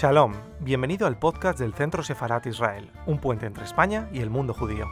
Shalom, bienvenido al podcast del Centro Sefarat Israel, un puente entre España y el mundo judío.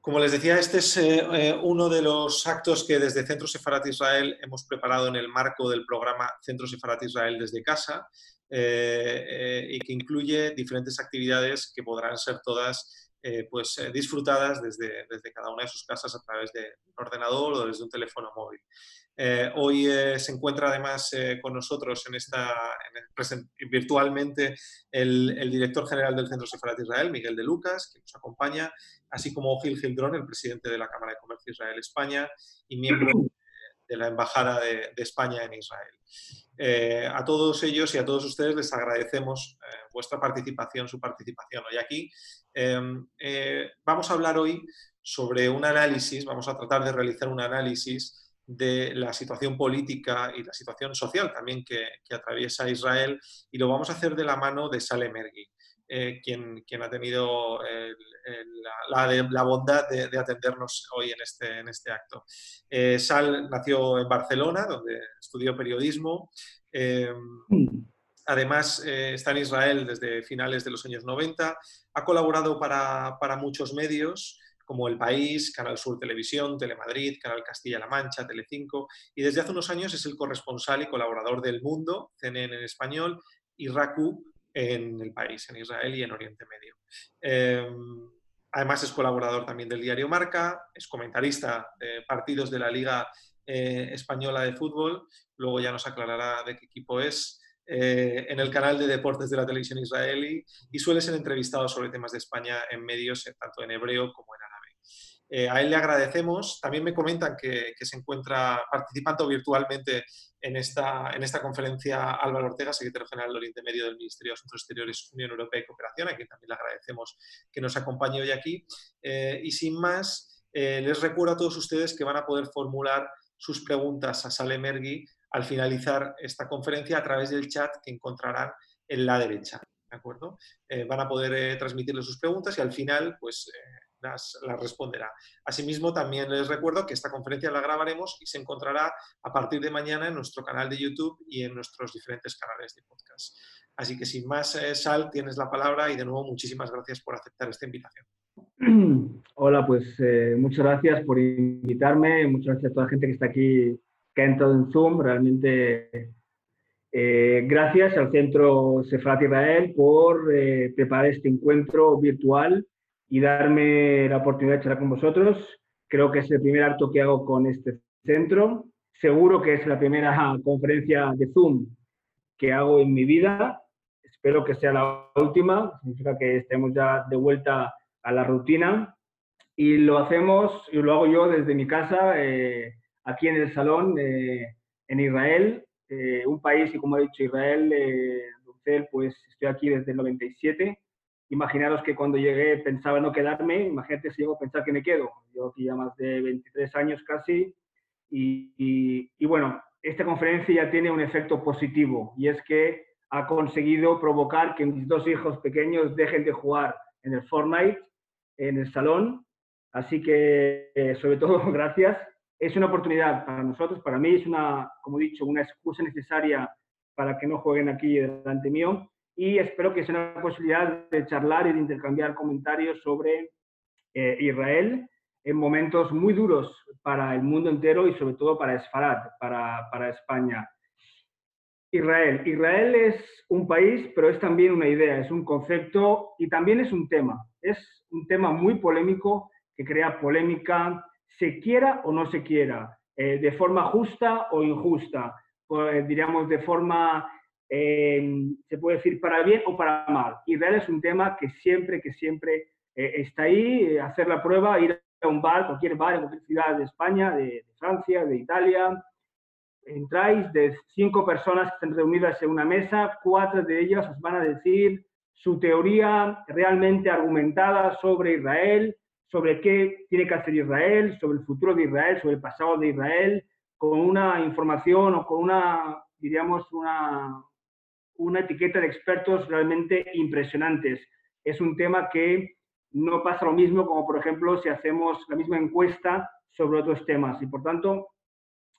Como les decía, este es eh, eh, uno de los actos que desde Centro Sefarat Israel hemos preparado en el marco del programa Centro Sefarat Israel desde casa eh, y que incluye diferentes actividades que podrán ser todas pues, disfrutadas desde, desde, cada una de sus casas a través de un ordenador o desde un teléfono móvil. Eh, hoy eh, se encuentra además eh, con nosotros en esta, virtualmente el, director general del Centro Sefarat Israel, Miguel de Lucas, que nos acompaña, así como Gil Gildrón, el presidente de la Cámara de Comercio Israel-España y miembro de la Embajada de, España en Israel. a todos ellos y a todos ustedes les agradecemos vuestra participación, su participación hoy aquí. Em, vamos a hablar hoy sobre un análisis, vamos a tratar de realizar un análisis de la situación política y la situación social también que, atraviesa Israel y lo vamos a hacer de la mano de Salem Ergi, eh, quien, quien, ha tenido la, bondad de, atendernos hoy en este, en este acto. Eh, Sal nació en Barcelona, donde estudió periodismo. Eh, además, está en Israel desde finales de los años 90. Ha colaborado para, para muchos medios como El País, Canal Sur Televisión, Telemadrid, Canal Castilla-La Mancha, Telecinco, y desde hace unos años es el corresponsal y colaborador del Mundo, CNN en español, y RACU en El País, en Israel y en Oriente Medio. Em, además es colaborador también del diario Marca, es comentarista de partidos de la Liga eh, Española de Fútbol, luego ya nos aclarará de qué equipo es. Eh, en el canal de deportes de la televisión israelí y suele ser entrevistado sobre temas de España en medios, tanto en hebreo como en árabe. Eh, a él le agradecemos. También me comentan que, se encuentra participando virtualmente en esta, en esta conferencia Álvaro Ortega, secretario general del Oriente Medio del Ministerio de Asuntos Exteriores, Unión Europea y Cooperación, a quien también le agradecemos que nos acompañe hoy aquí. Eh, y sin más, eh, les recuerdo a todos ustedes que van a poder formular sus preguntas a Sale Mergui al finalizar esta conferencia a través del chat que encontrarán en la derecha. ¿De acuerdo? van a poder transmitirle sus preguntas y al final, pues las, responderá. Asimismo, también les recuerdo que esta conferencia la grabaremos y se encontrará a partir de mañana en nuestro canal de YouTube y en nuestros diferentes canales de podcast. Así que sin más, eh, Sal, tienes la palabra y de nuevo muchísimas gracias por aceptar esta invitación. Hola, pues eh, muchas gracias por invitarme, muchas gracias a toda la gente que está aquí, que ha entrado en Zoom. Realmente eh, gracias al Centro Sefrat Israel por preparar este encuentro virtual y darme la oportunidad de charlar con vosotros. Creo que es el primer acto que hago con este centro. Seguro que es la primera conferencia de Zoom que hago en mi vida. Espero que sea la última. Significa que estemos ya de vuelta a la rutina. Y lo hacemos, y lo hago yo desde mi casa, eh, aquí en el salón, eh, en Israel, eh, un país, y como ha dicho Israel, pues estoy aquí desde el 97 imaginaros que cuando llegué pensaba no quedarme, imagínate si llego a pensar que me quedo. Yo aquí ya más de 23 años casi y, y, bueno, esta conferencia ya tiene un efecto positivo y es que ha conseguido provocar que mis dos hijos pequeños dejen de jugar en el Fortnite, en el salón. Así que, eh, sobre todo, gracias. Es una oportunidad para nosotros, para mí es una, como he dicho, una excusa necesaria para que no jueguen aquí delante mío y espero que sea una posibilidad de charlar y de intercambiar comentarios sobre eh, Israel en momentos muy duros para el mundo entero y sobre todo para Esfarad, para, España. Israel. Israel es un país, pero es también una idea, es un concepto y también es un tema. Es un tema muy polémico que crea polémica, se quiera o no se quiera, eh, de forma justa o injusta, pues, diríamos de forma eh, se puede decir para bien o para mal. Israel es un tema que siempre, que siempre eh, está ahí, eh, hacer la prueba, ir a un bar, cualquier bar en cualquier ciudad de España, de, Francia, de Italia, entráis de cinco personas que están reunidas en una mesa, cuatro de ellas os van a decir su teoría realmente argumentada sobre Israel, sobre qué tiene que hacer Israel, sobre el futuro de Israel, sobre el pasado de Israel, con una información o con una, diríamos, una, una etiqueta de expertos realmente impresionantes. es un tema que no pasa lo mismo como, por ejemplo, si hacemos la misma encuesta sobre otros temas. Y, por tanto,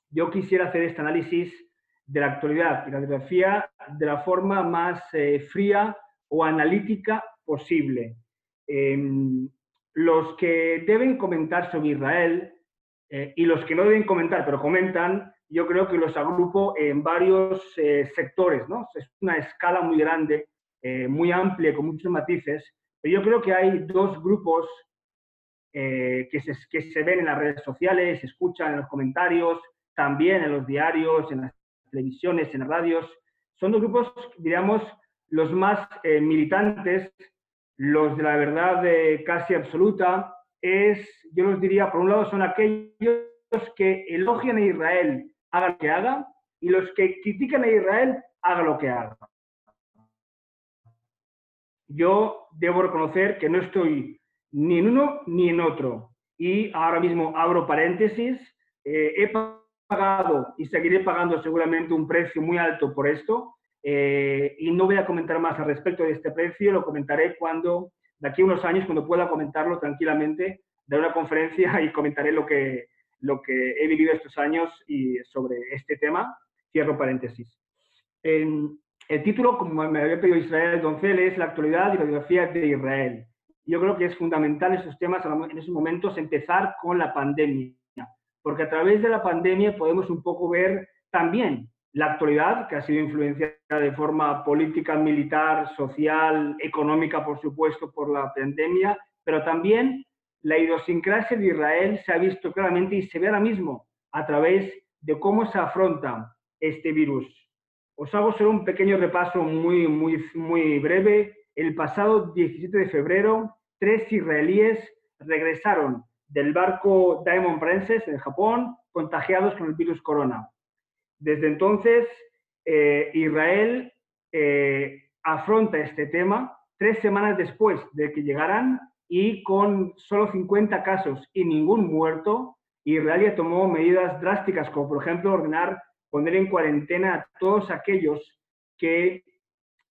yo quisiera hacer este análisis de la actualidad y la geografía de la forma más eh, fría o analítica posible. Em, los que deben comentar sobre Israel eh, y los que no deben comentar, pero comentan, yo creo que los agrupo en varios eh, sectores, ¿no? Es una escala muy grande, eh, muy amplia, con muchos matices, pero yo creo que hay dos grupos que se, que, se, ven en las redes sociales, se escuchan en los comentarios, también en los diarios, en las televisiones, en las radios. Son dos grupos, diríamos, los más militantes los de la verdad casi absoluta es, yo los diría, por un lado son aquellos que elogian a Israel, haga lo que haga, y los que critican a Israel, haga lo que haga. Yo debo reconocer que no estoy ni en uno ni en otro. Y ahora mismo abro paréntesis, eh, he pagado y seguiré pagando seguramente un precio muy alto por esto, eh, y no voy a comentar más al respecto de este precio, lo comentaré cuando, de aquí a unos años, cuando pueda comentarlo tranquilamente, de una conferencia y comentaré lo que, lo que he vivido estos años y sobre este tema. Cierro paréntesis. el título, como me había pedido Israel Doncel, es La actualidad y la biografía de Israel. Yo creo que es fundamental en estos temas, en esos momentos, empezar con la pandemia, porque a través de la pandemia podemos un poco ver también la actualidad, que ha sido influenciada de forma política, militar, social, económica, por supuesto, por la pandemia, pero también la idiosincrasia de Israel se ha visto claramente y se ve ahora mismo a través de cómo se afronta este virus. Os hago solo un pequeño repaso muy, muy, muy breve. El pasado 17 de febrero, tres israelíes regresaron del barco Diamond Princess en Japón contagiados con el virus corona. Desde entonces, eh, Israel eh, afronta este tema tres semanas después de que llegaran y con solo 50 casos y ningún muerto, Israel ya tomó medidas drásticas, como por ejemplo ordenar poner en cuarentena a todos aquellos que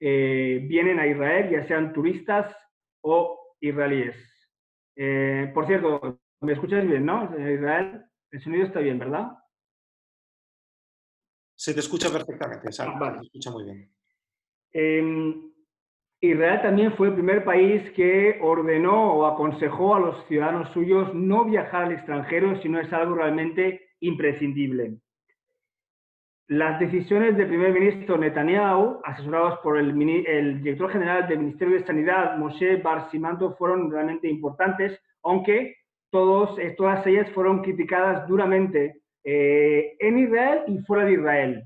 eh, vienen a Israel, ya sean turistas o israelíes. por cierto, ¿me escuchas bien, no? Israel, el sonido está bien, ¿verdad? Se te escucha perfectamente, se escucha muy bien. Em, Israel también fue el primer país que ordenó o aconsejó a los ciudadanos suyos no viajar al extranjero si no es algo realmente imprescindible. Las decisiones del primer ministro Netanyahu, asesorados por el, director general del Ministerio de Sanidad, Moshe Barsimanto, fueron realmente importantes, aunque todos, todas ellas fueron criticadas duramente eh, en Israel y fuera de Israel.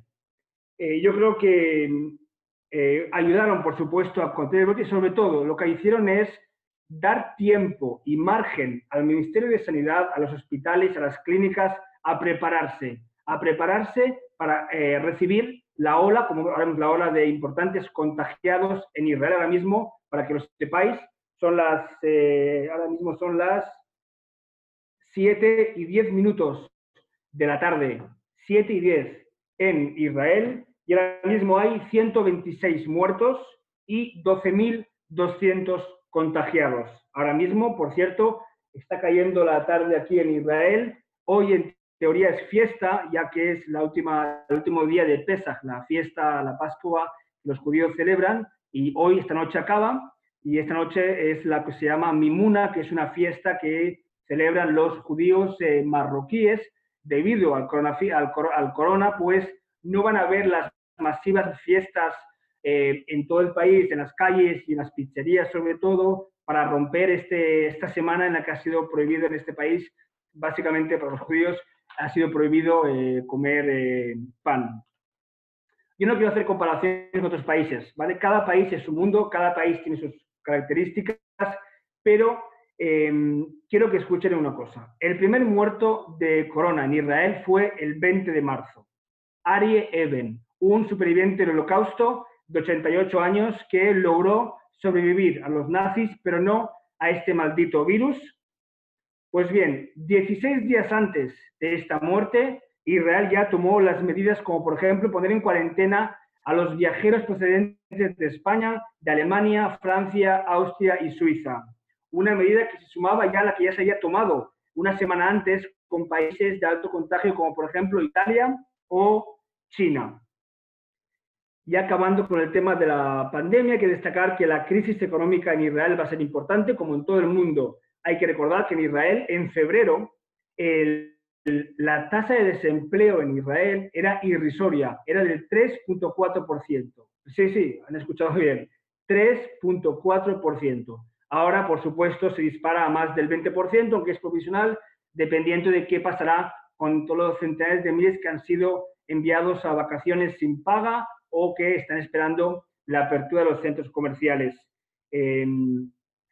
Eh, yo creo que eh, ayudaron, por supuesto, a contener el brote y sobre todo lo que hicieron es dar tiempo y margen al Ministerio de Sanidad, a los hospitales, a las clínicas, a prepararse, a prepararse para recibir la ola, como la ola de importantes contagiados en Israel ahora mismo, para que lo sepáis, son las, ahora mismo son las 7 y 10 minutos de la tarde, 7 y 10 en Israel, y ahora mismo hay 126 muertos y 12.200 contagiados. Ahora mismo, por cierto, está cayendo la tarde aquí en Israel. Hoy en teoría es fiesta, ya que es la última, el último día de Pesach, la fiesta, la Pascua que los judíos celebran, y hoy, esta noche acaba, y esta noche es la que se llama Mimuna, que es una fiesta que celebran los judíos eh, marroquíes, debido al corona, al, corona, pues no van a haber las masivas fiestas eh, en todo el país, en las calles y en las pizzerías sobre todo, para romper este, esta semana en la que ha sido prohibido en este país, básicamente para los judíos, ha sido prohibido eh, comer eh, pan. Yo no quiero hacer comparaciones con otros países, ¿vale? Cada país es su mundo, cada país tiene sus características, pero Em, quiero que escuchen una cosa. El primer muerto de corona en Israel fue el 20 de marzo. Arie Eben, un superviviente del holocausto de 88 años que logró sobrevivir a los nazis, pero no a este maldito virus. Pues bien, 16 días antes de esta muerte, Israel ya tomó las medidas como, por ejemplo, poner en cuarentena a los viajeros procedentes de España, de Alemania, Francia, Austria y Suiza. Una medida que se sumaba ya a la que ya se había tomado una semana antes con países de alto contagio como por ejemplo Italia o China. Y acabando con el tema de la pandemia, hay que destacar que la crisis económica en Israel va a ser importante, como en todo el mundo. Hay que recordar que en Israel, en febrero, la tasa de desempleo en Israel era irrisoria, era del 3.4%. Sí, sí, han escuchado bien, 3.4%. Ahora, por supuesto, se dispara a más del 20%, aunque es provisional, dependiendo de qué pasará con todos los centenares de miles que han sido enviados a vacaciones sin paga o que están esperando la apertura de los centros comerciales.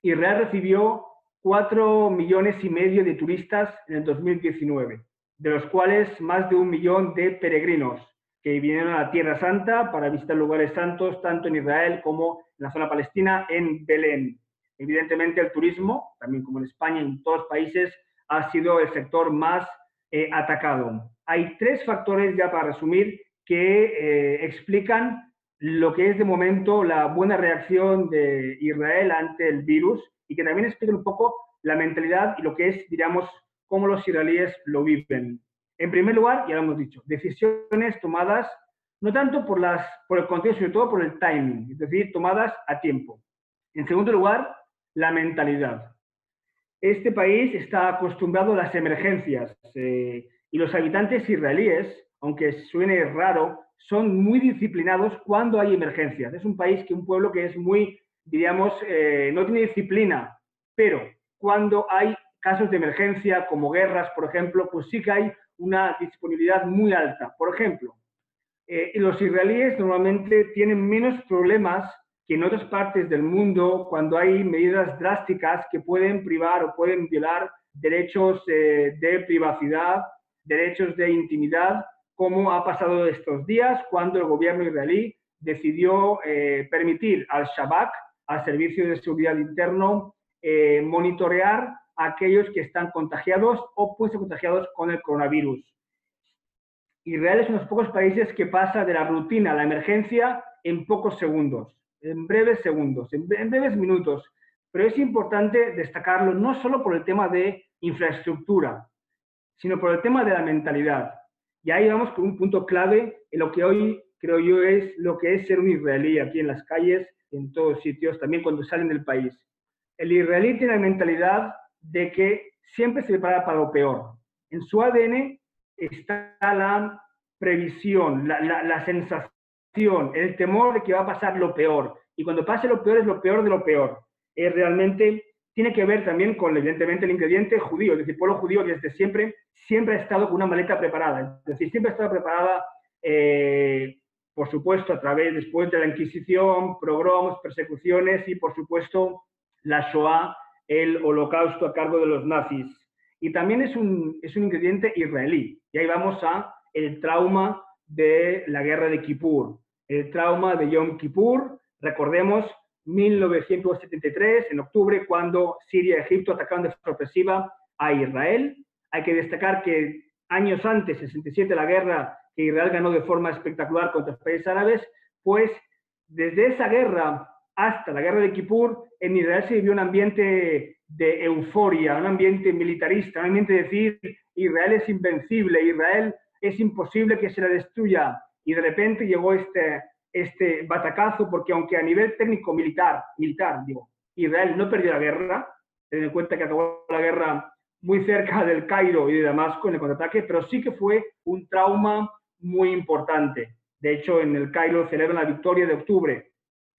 Israel recibió 4 millones y medio de turistas en el 2019, de los cuales más de un millón de peregrinos que vinieron a la Tierra Santa para visitar lugares santos, tanto en Israel como en la zona palestina, en Belén. Evidentemente el turismo, también como en España y en todos los países, ha sido el sector más eh, atacado. Hay tres factores ya para resumir que eh, explican lo que es de momento la buena reacción de Israel ante el virus y que también explican un poco la mentalidad y lo que es, diríamos, cómo los israelíes lo viven. En primer lugar, ya lo hemos dicho, decisiones tomadas no tanto por, las, por el contexto, sino todo por el timing, es decir, tomadas a tiempo. En segundo lugar, la mentalidad. Este país está acostumbrado a las emergencias eh, y los habitantes israelíes, aunque suene raro, son muy disciplinados cuando hay emergencias. Es un país que un pueblo que es muy, diríamos, eh, no tiene disciplina, pero cuando hay casos de emergencia como guerras, por ejemplo, pues sí que hay una disponibilidad muy alta. Por ejemplo, eh, los israelíes normalmente tienen menos problemas que en otras partes del mundo cuando hay medidas drásticas que pueden privar o pueden violar derechos eh, de privacidad, derechos de intimidad, como ha pasado estos días cuando el gobierno israelí decidió eh, permitir al Shabak, al Servicio de Seguridad Interno, eh, monitorear a aquellos que están contagiados o ser contagiados con el coronavirus. Israel es uno de los pocos países que pasa de la rutina a la emergencia en pocos segundos en breves segundos, en, breves minutos. Pero es importante destacarlo no solo por el tema de infraestructura, sino por el tema de la mentalidad. Y ahí vamos con un punto clave en lo que hoy creo yo es lo que es ser un israelí aquí en las calles, en todos sitios, también cuando salen del país. El israelí tiene la mentalidad de que siempre se prepara para lo peor. En su ADN está la previsión, la, la, la sensación el temor de que va a pasar lo peor. Y cuando pase lo peor es lo peor de lo peor. Es realmente tiene que ver también con, evidentemente, el ingrediente judío. Es decir, el pueblo judío desde siempre, siempre ha estado con una maleta preparada. Es decir, siempre ha estado preparada, eh, por supuesto, a través, después de la Inquisición, progromos, persecuciones y, por supuesto, la Shoah, el holocausto a cargo de los nazis. Y también es un, es un ingrediente israelí. Y ahí vamos a el trauma de la guerra de Kippur, el trauma de Yom Kippur, recordemos 1973, en octubre, cuando Siria y Egipto atacaron de sorpresiva a Israel. Hay que destacar que años antes, 67, la guerra que Israel ganó de forma espectacular contra los países árabes, pues desde esa guerra hasta la guerra de Kippur, en Israel se vivió un ambiente de euforia, un ambiente militarista, un ambiente de decir Israel es invencible, Israel es imposible que se la destruya. Y de repente llegó este, este batacazo, porque aunque a nivel técnico militar, militar, digo, Israel no perdió la guerra, ten en cuenta que acabó la guerra muy cerca del Cairo y de Damasco en el contraataque, pero sí que fue un trauma muy importante. De hecho, en el Cairo celebran la victoria de octubre.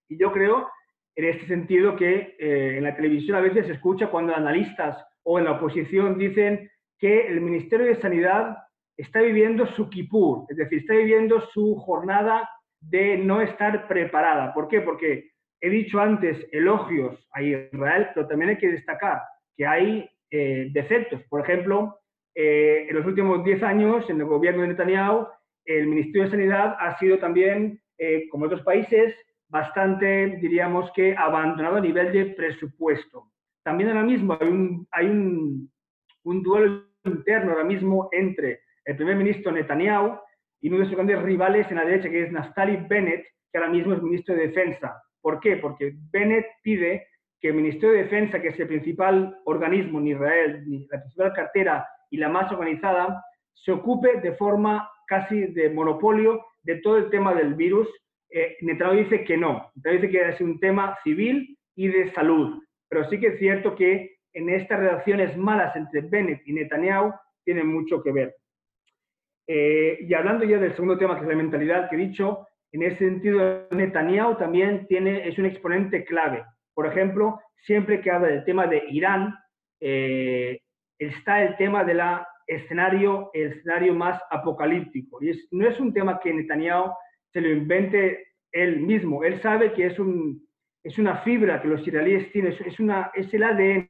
Y yo creo, en este sentido, que eh, en la televisión a veces se escucha cuando analistas o en la oposición dicen que el Ministerio de Sanidad está viviendo su kipur, es decir, está viviendo su jornada de no estar preparada. ¿Por qué? Porque he dicho antes elogios a Israel, pero también hay que destacar que hay eh, defectos. Por ejemplo, eh, en los últimos 10 años, en el gobierno de Netanyahu, el Ministerio de Sanidad ha sido también, eh, como otros países, bastante, diríamos que, abandonado a nivel de presupuesto. También ahora mismo hay un, hay un, un duelo interno ahora mismo entre el primer ministro Netanyahu y uno de sus grandes rivales en la derecha, que es Naftali Bennett, que ahora mismo es ministro de Defensa. ¿Por qué? Porque Bennett pide que el Ministerio de Defensa, que es el principal organismo en Israel, la principal cartera y la más organizada, se ocupe de forma casi de monopolio de todo el tema del virus. Eh, Netanyahu dice que no. Netanyahu dice que es un tema civil y de salud. Pero sí que es cierto que en estas relaciones malas entre Bennett y Netanyahu tienen mucho que ver. Eh, y hablando ya del segundo tema, que es la mentalidad que he dicho, en ese sentido, Netanyahu también tiene, es un exponente clave. Por ejemplo, siempre que habla del tema de Irán, eh, está el tema del escenario, el escenario más apocalíptico. Y no es un tema que Netanyahu se lo invente él mismo. Él sabe que es, un, es una fibra que los israelíes tienen, es, una, es el ADN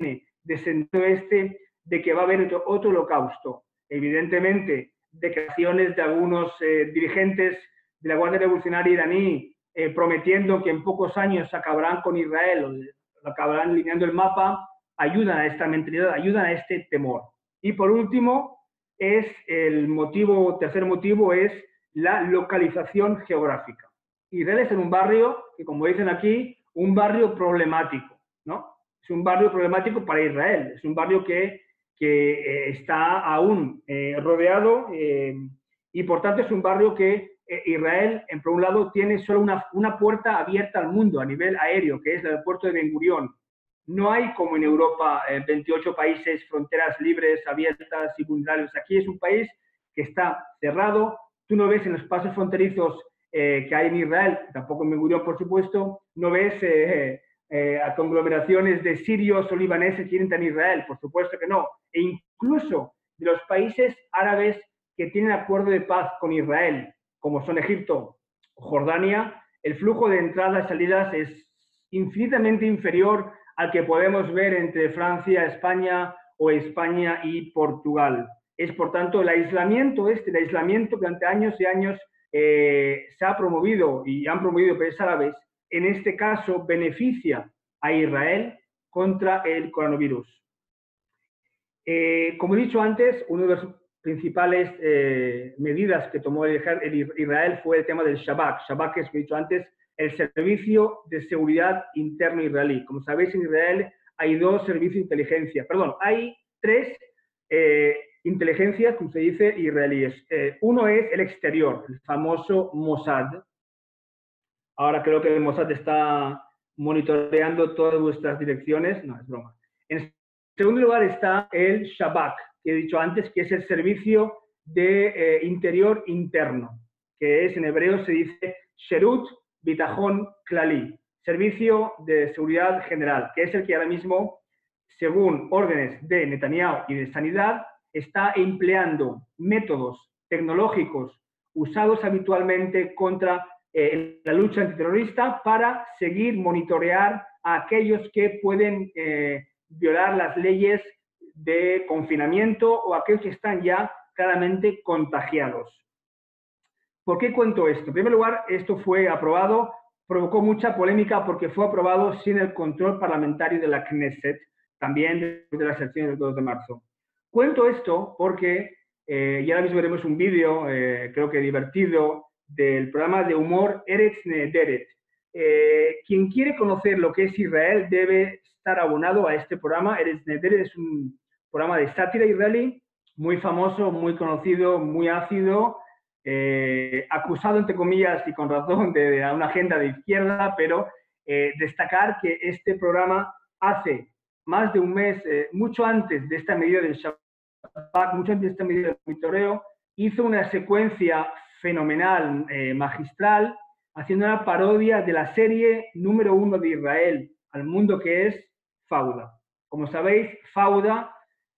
de sentido este de que va a haber otro, otro holocausto evidentemente, declaraciones de algunos eh, dirigentes de la Guardia Revolucionaria iraní eh, prometiendo que en pocos años acabarán con Israel o acabarán alineando el mapa, ayudan a esta mentalidad, ayudan a este temor. Y por último, es el motivo, tercer motivo es la localización geográfica. Israel es en un barrio que, como dicen aquí, un barrio problemático, ¿no? Es un barrio problemático para Israel, es un barrio que que eh, está aún eh, rodeado eh, y por tanto es un barrio que Israel, en por un lado, tiene solo una, una, puerta abierta al mundo a nivel aéreo, que es el puerto de Ben Gurión. No hay como en Europa 28 países, fronteras libres, abiertas y vulnerables. Aquí es un país que está cerrado. Tú no ves en los pasos fronterizos que hay en Israel, tampoco en Ben Gurión, por supuesto, no ves eh, a conglomeraciones de sirios o libaneses que entran a Israel, por supuesto que no, e incluso de los países árabes que tienen acuerdo de paz con Israel, como son Egipto o Jordania, el flujo de entradas y salidas es infinitamente inferior al que podemos ver entre Francia, España o España y Portugal. Es por tanto el aislamiento este, el aislamiento que durante años y años eh, se ha promovido y han promovido países árabes, en este caso beneficia a Israel contra el coronavirus. Eh, como he dicho antes, una de las principales eh, medidas que tomó el, Israel fue el tema del Shabak. Shabak es, como he dicho antes, el Servicio de Seguridad Interno Israelí. Como sabéis, en Israel hay dos servicios de inteligencia, perdón, hay tres eh, inteligencias, como se dice, israelíes. uno es el exterior, el famoso Mossad, Ahora creo que Mossad está monitoreando todas vuestras direcciones. No, es broma. En segundo lugar está el Shabak, que he dicho antes, que es el servicio de eh, interior interno, que es en hebreo se dice Sherut Bitachon Klali, servicio de seguridad general, que es el que ahora mismo, según órdenes de Netanyahu y de Sanidad, está empleando métodos tecnológicos usados habitualmente contra eh, la lucha antiterrorista para seguir monitorear a aquellos que pueden eh, violar las leyes de confinamiento o aquellos que están ya claramente contagiados. ¿Por qué cuento esto? En primer lugar, esto fue aprobado, provocó mucha polémica porque fue aprobado sin el control parlamentario de la Knesset, también de las elecciones del 2 de marzo. Cuento esto porque eh, ya ahora mismo veremos un vídeo, creo que divertido, del programa de humor Eretz Nederet. Eh, quien quiere conocer lo que es Israel debe estar abonado a este programa. Eretz Nederet es un programa de sátira israelí muy famoso, muy conocido, muy ácido, eh, acusado, entre comillas, y con razón, de, una agenda de izquierda, pero eh, destacar que este programa hace más de un mes, mucho antes de esta medida del Shabbat, mucho antes de esta medida del monitoreo, hizo una secuencia fenomenal, eh, magistral, haciendo una parodia de la serie número uno de Israel al mundo que es Fauda. Como sabéis, Fauda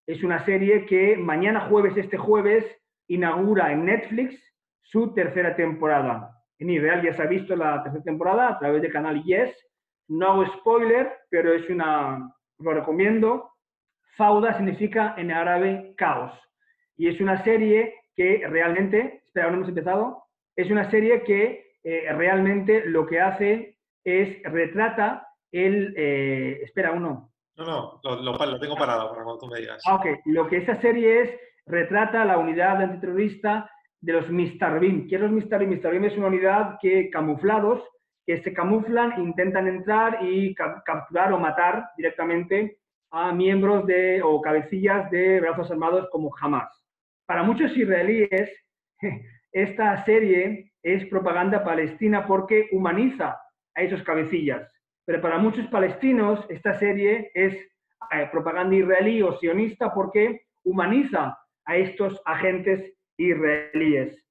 es una serie que mañana jueves, este jueves, inaugura en Netflix su tercera temporada. En Israel ya se ha visto la tercera temporada a través del canal Yes. No hago spoiler, pero es una, lo recomiendo. Fauda significa en árabe caos. Y es una serie que realmente, espera, no hemos empezado, es una serie que eh, realmente lo que hace es retrata el... Eh, espera, uno. No, no, lo, tengo parado para cuando tú me digas. Ah, ok. Lo que esa serie es, retrata la unidad antiterrorista de los Mistarbim. ¿Qué es los Mistarbim? Mistarbim es una unidad que camuflados, que se camuflan, intentan entrar y capturar o matar directamente a miembros de o cabecillas de brazos armados como Hamas. Para muchos israelíes, esta serie es propaganda palestina porque humaniza a esos cabecillas. Pero para muchos palestinos, esta serie es eh, propaganda israelí o sionista porque humaniza a estos agentes israelíes.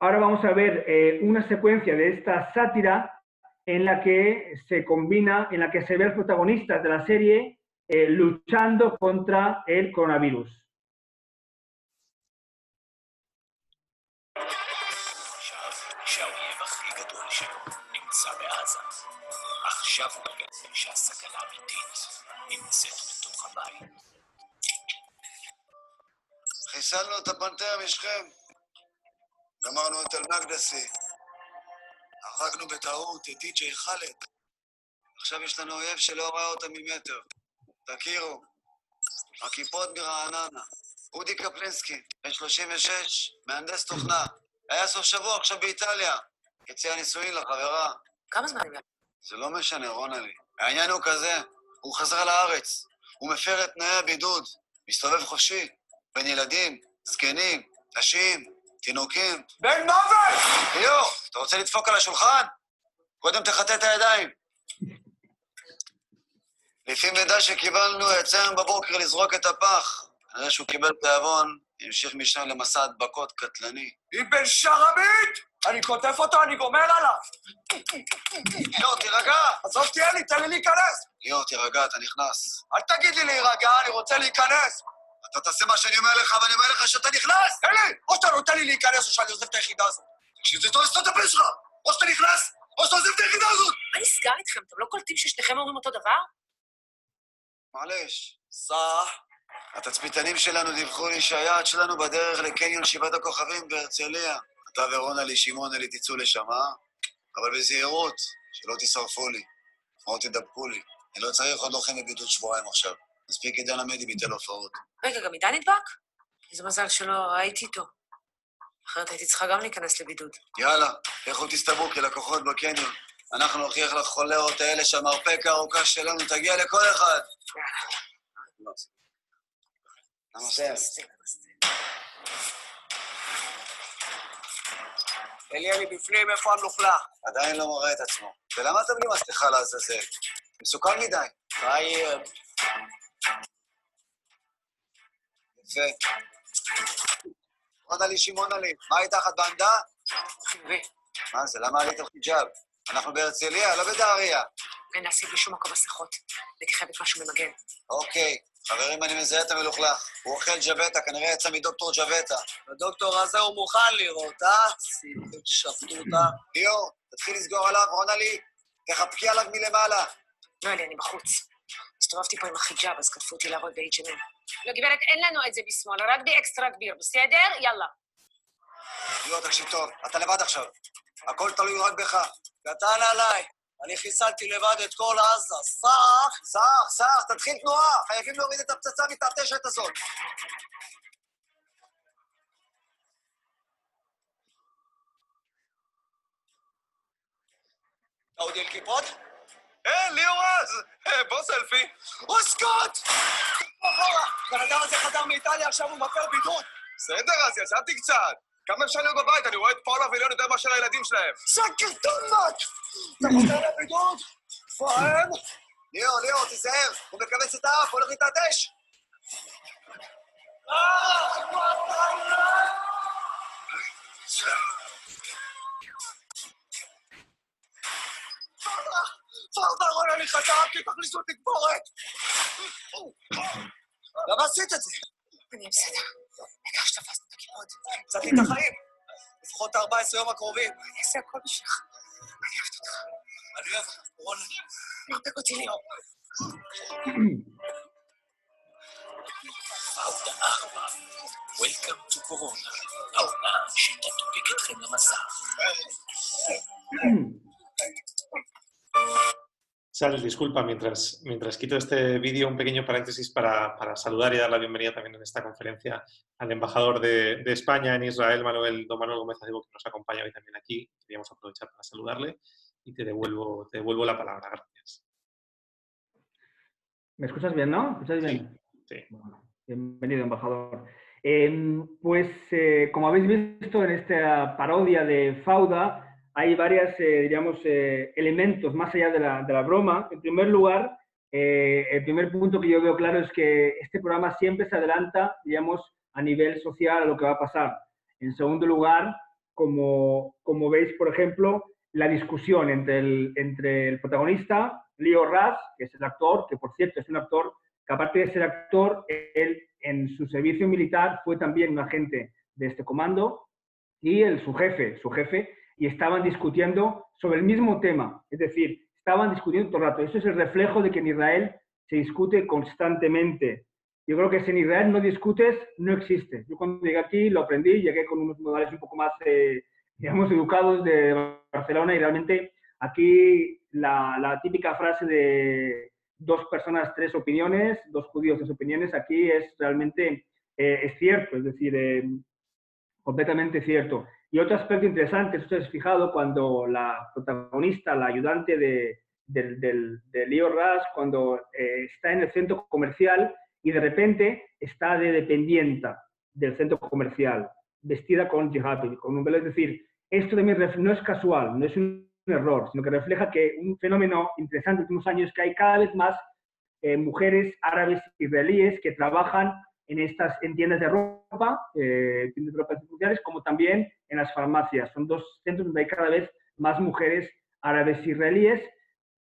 Ahora vamos a ver eh, una secuencia de esta sátira en la que se combina, en la que se ve a los protagonistas de la serie eh, luchando contra el coronavirus. חיסלנו את הפנתר משכם. גמרנו את אל-מקדסי. הרגנו בטעות את די.ג'יי חאלד. עכשיו יש לנו אויב שלא ראה אותה ממטר. תכירו, הכיפות מרעננה. אודי קפלינסקי, בן 36, מהנדס תוכנה. היה סוף שבוע עכשיו באיטליה. הציע נישואין לחברה. כמה זמן הם זה לא משנה, רונלי. העניין הוא כזה, הוא חזר לארץ. הוא מפר את תנאי הבידוד. מסתובב חופשי. בין ילדים, זקנים, נשים, תינוקים. בן מוות! ליאור, אתה רוצה לדפוק על השולחן? קודם תחטא את הידיים. לפי מידע שקיבלנו, יצא היום בבוקר לזרוק את הפח. אחרי שהוא קיבל תיאבון, המשיך משם למסע הדבקות קטלני. אבן שרמית! אני קוטף אותו, אני גומר עליו! ליאור, תירגע! עזוב, תהיה לי, תן לי להיכנס! ליאור, תירגע, אתה נכנס. אל תגיד לי להירגע, אני רוצה להיכנס! אתה תעשה מה שאני אומר לך, ואני אומר לך שאתה נכנס! אלי, או שאתה נותן לי להיכנס או שאני עוזב את היחידה הזאת. תקשיב, זה טוב לסתום את הפה שלך! או שאתה נכנס, או שאתה עוזב את היחידה הזאת! מה נסגר איתכם? אתם לא קולטים ששניכם אומרים אותו דבר? מעלש. סע. התצפיתנים שלנו דיווחו לי שהיעד שלנו בדרך לקניון שבעת הכוכבים בהרצליה. אתה ורונלי שמעונלי תצאו לשם, אה? אבל בזהירות, שלא תשרפו לי, או תדבקו לי. אני לא צריך עוד לוחם בבידוד שבועיים עכשיו. מספיק עידן עמדי ביטל הופעות. רגע, גם עידן נדבק? איזה מזל שלא הייתי איתו. אחרת הייתי צריכה גם להיכנס לבידוד. יאללה, לכו תסתברו כלקוחות בקניון. אנחנו נוכיח לחולרות האלה שהמרפק הארוכה שלנו תגיע לכל אחד. אלי, אני בפנים, איפה המלוכלך? עדיין לא מראה את עצמו. ולמה אתה בלי מסכה לעזאזל? מסוכן מדי. טייב. יפה. רונלי שמעונלי, מה איתך את בעמדה? חיובי. מה זה, למה עלית על חיג'אב? אנחנו בהרצליה, לא בדהריה. אין להשיג בשום מקום מסכות. הייתי חייבת משהו ממגן. אוקיי, חברים, אני מזהה את המלוכלך. הוא אוכל ג'בטה, כנראה יצא מדוקטור ג'בטה. הדוקטור הזה הוא מוכן לראות, אה? סיפור שפוטה. ליאור, תתחיל לסגור עליו, רונלי, תחבקי עליו מלמעלה. לא, אלי, אני בחוץ. הסתובבתי פה עם החיג'אב, אז כתבו אותי לעבוד ב-H&M. לא, גברת, אין לנו את זה בשמאל, רק באקסטרה גביר, בסדר? יאללה. ליאור, תקשיב טוב, אתה לבד עכשיו. הכל תלוי רק בך. קטן עליי. אני חיסלתי לבד את כל עזה. סח! סח, סח, תתחיל תנועה. חייבים להוריד את הפצצה המתעטשת הזאת. אתה עוד עם כיפות? היי, ליאור רז! אה, בוא סלפי. אוסקוט! אחורה! הבן אדם הזה חזר מאיטליה, עכשיו הוא מפר בידוד. בסדר, אז יצאתי קצת. כמה אפשר להיות בבית? אני רואה את פאולה וליון יותר מאשר הילדים שלהם. סקרטונות! אתה חוזר לבידוד? פאהם? ליאור, ליאור, תיזהר, הוא מכווץ את האף, הולך להתעטש. אה, רונה, אני חזרתי, תכניסו תגבורת! למה עשית את זה? אני בסדר. העיקר שתפסנו את הכיפות. הצלתי את החיים. לפחות 14 יום הקרובים. אני אעשה הכל בשבילך. אני אוהבת אותך. אני אוהב אותך, רונה. מרפק אותי ליאור. ההודעה ארבע, Welcome to Corona, העונה שתדביק אתכם למסך. Sal, disculpa, mientras, mientras quito este vídeo, un pequeño paréntesis para, para, saludar y dar la bienvenida también en esta conferencia al embajador de, de España en Israel, Manuel, don Manuel Gómez Adigo, que nos acompaña hoy también aquí. Queríamos aprovechar para saludarle y te devuelvo, te devuelvo la palabra. Gracias. ¿Me escuchas bien, no? ¿Me escuchas bien? Sí. sí. Bueno, bienvenido, embajador. Eh, pues, eh, como habéis visto en esta parodia de Fauda, hay varios, eh, diríamos, eh, elementos más allá de la, de la, broma. En primer lugar, eh, el primer punto que yo veo claro es que este programa siempre se adelanta, digamos, a nivel social a lo que va a pasar. En segundo lugar, como, como veis, por ejemplo, la discusión entre el, entre el protagonista, Leo Raz, que es el actor, que por cierto es un actor que aparte de ser actor, él en su servicio militar fue también un agente de este comando, y el, su jefe, su jefe y estaban discutiendo sobre el mismo tema. Es decir, estaban discutiendo todo el rato. Eso es el reflejo de que en Israel se discute constantemente. Yo creo que si en Israel no discutes, no existe. Yo cuando llegué aquí lo aprendí, llegué con unos modales un poco más, eh, digamos, educados de Barcelona y realmente aquí la, típica frase de dos personas, tres opiniones, dos judíos, tres opiniones, aquí es realmente, eh, es cierto, es decir, eh, completamente cierto. Y otro aspecto interesante, ustedes fijado, cuando la protagonista, la ayudante de, de Leo Ras, cuando eh, está en el centro comercial y de repente está de dependienta del centro comercial, vestida con jihad, con un velo. Es decir, esto también no es casual, no es un error, sino que refleja que un fenómeno interesante en los últimos años es que hay cada vez más eh, mujeres árabes israelíes que trabajan en estas en tiendas de ropa, eh, tiendas de ropa institucionales, como también en las farmacias. Son dos centros donde hay cada vez más mujeres árabes israelíes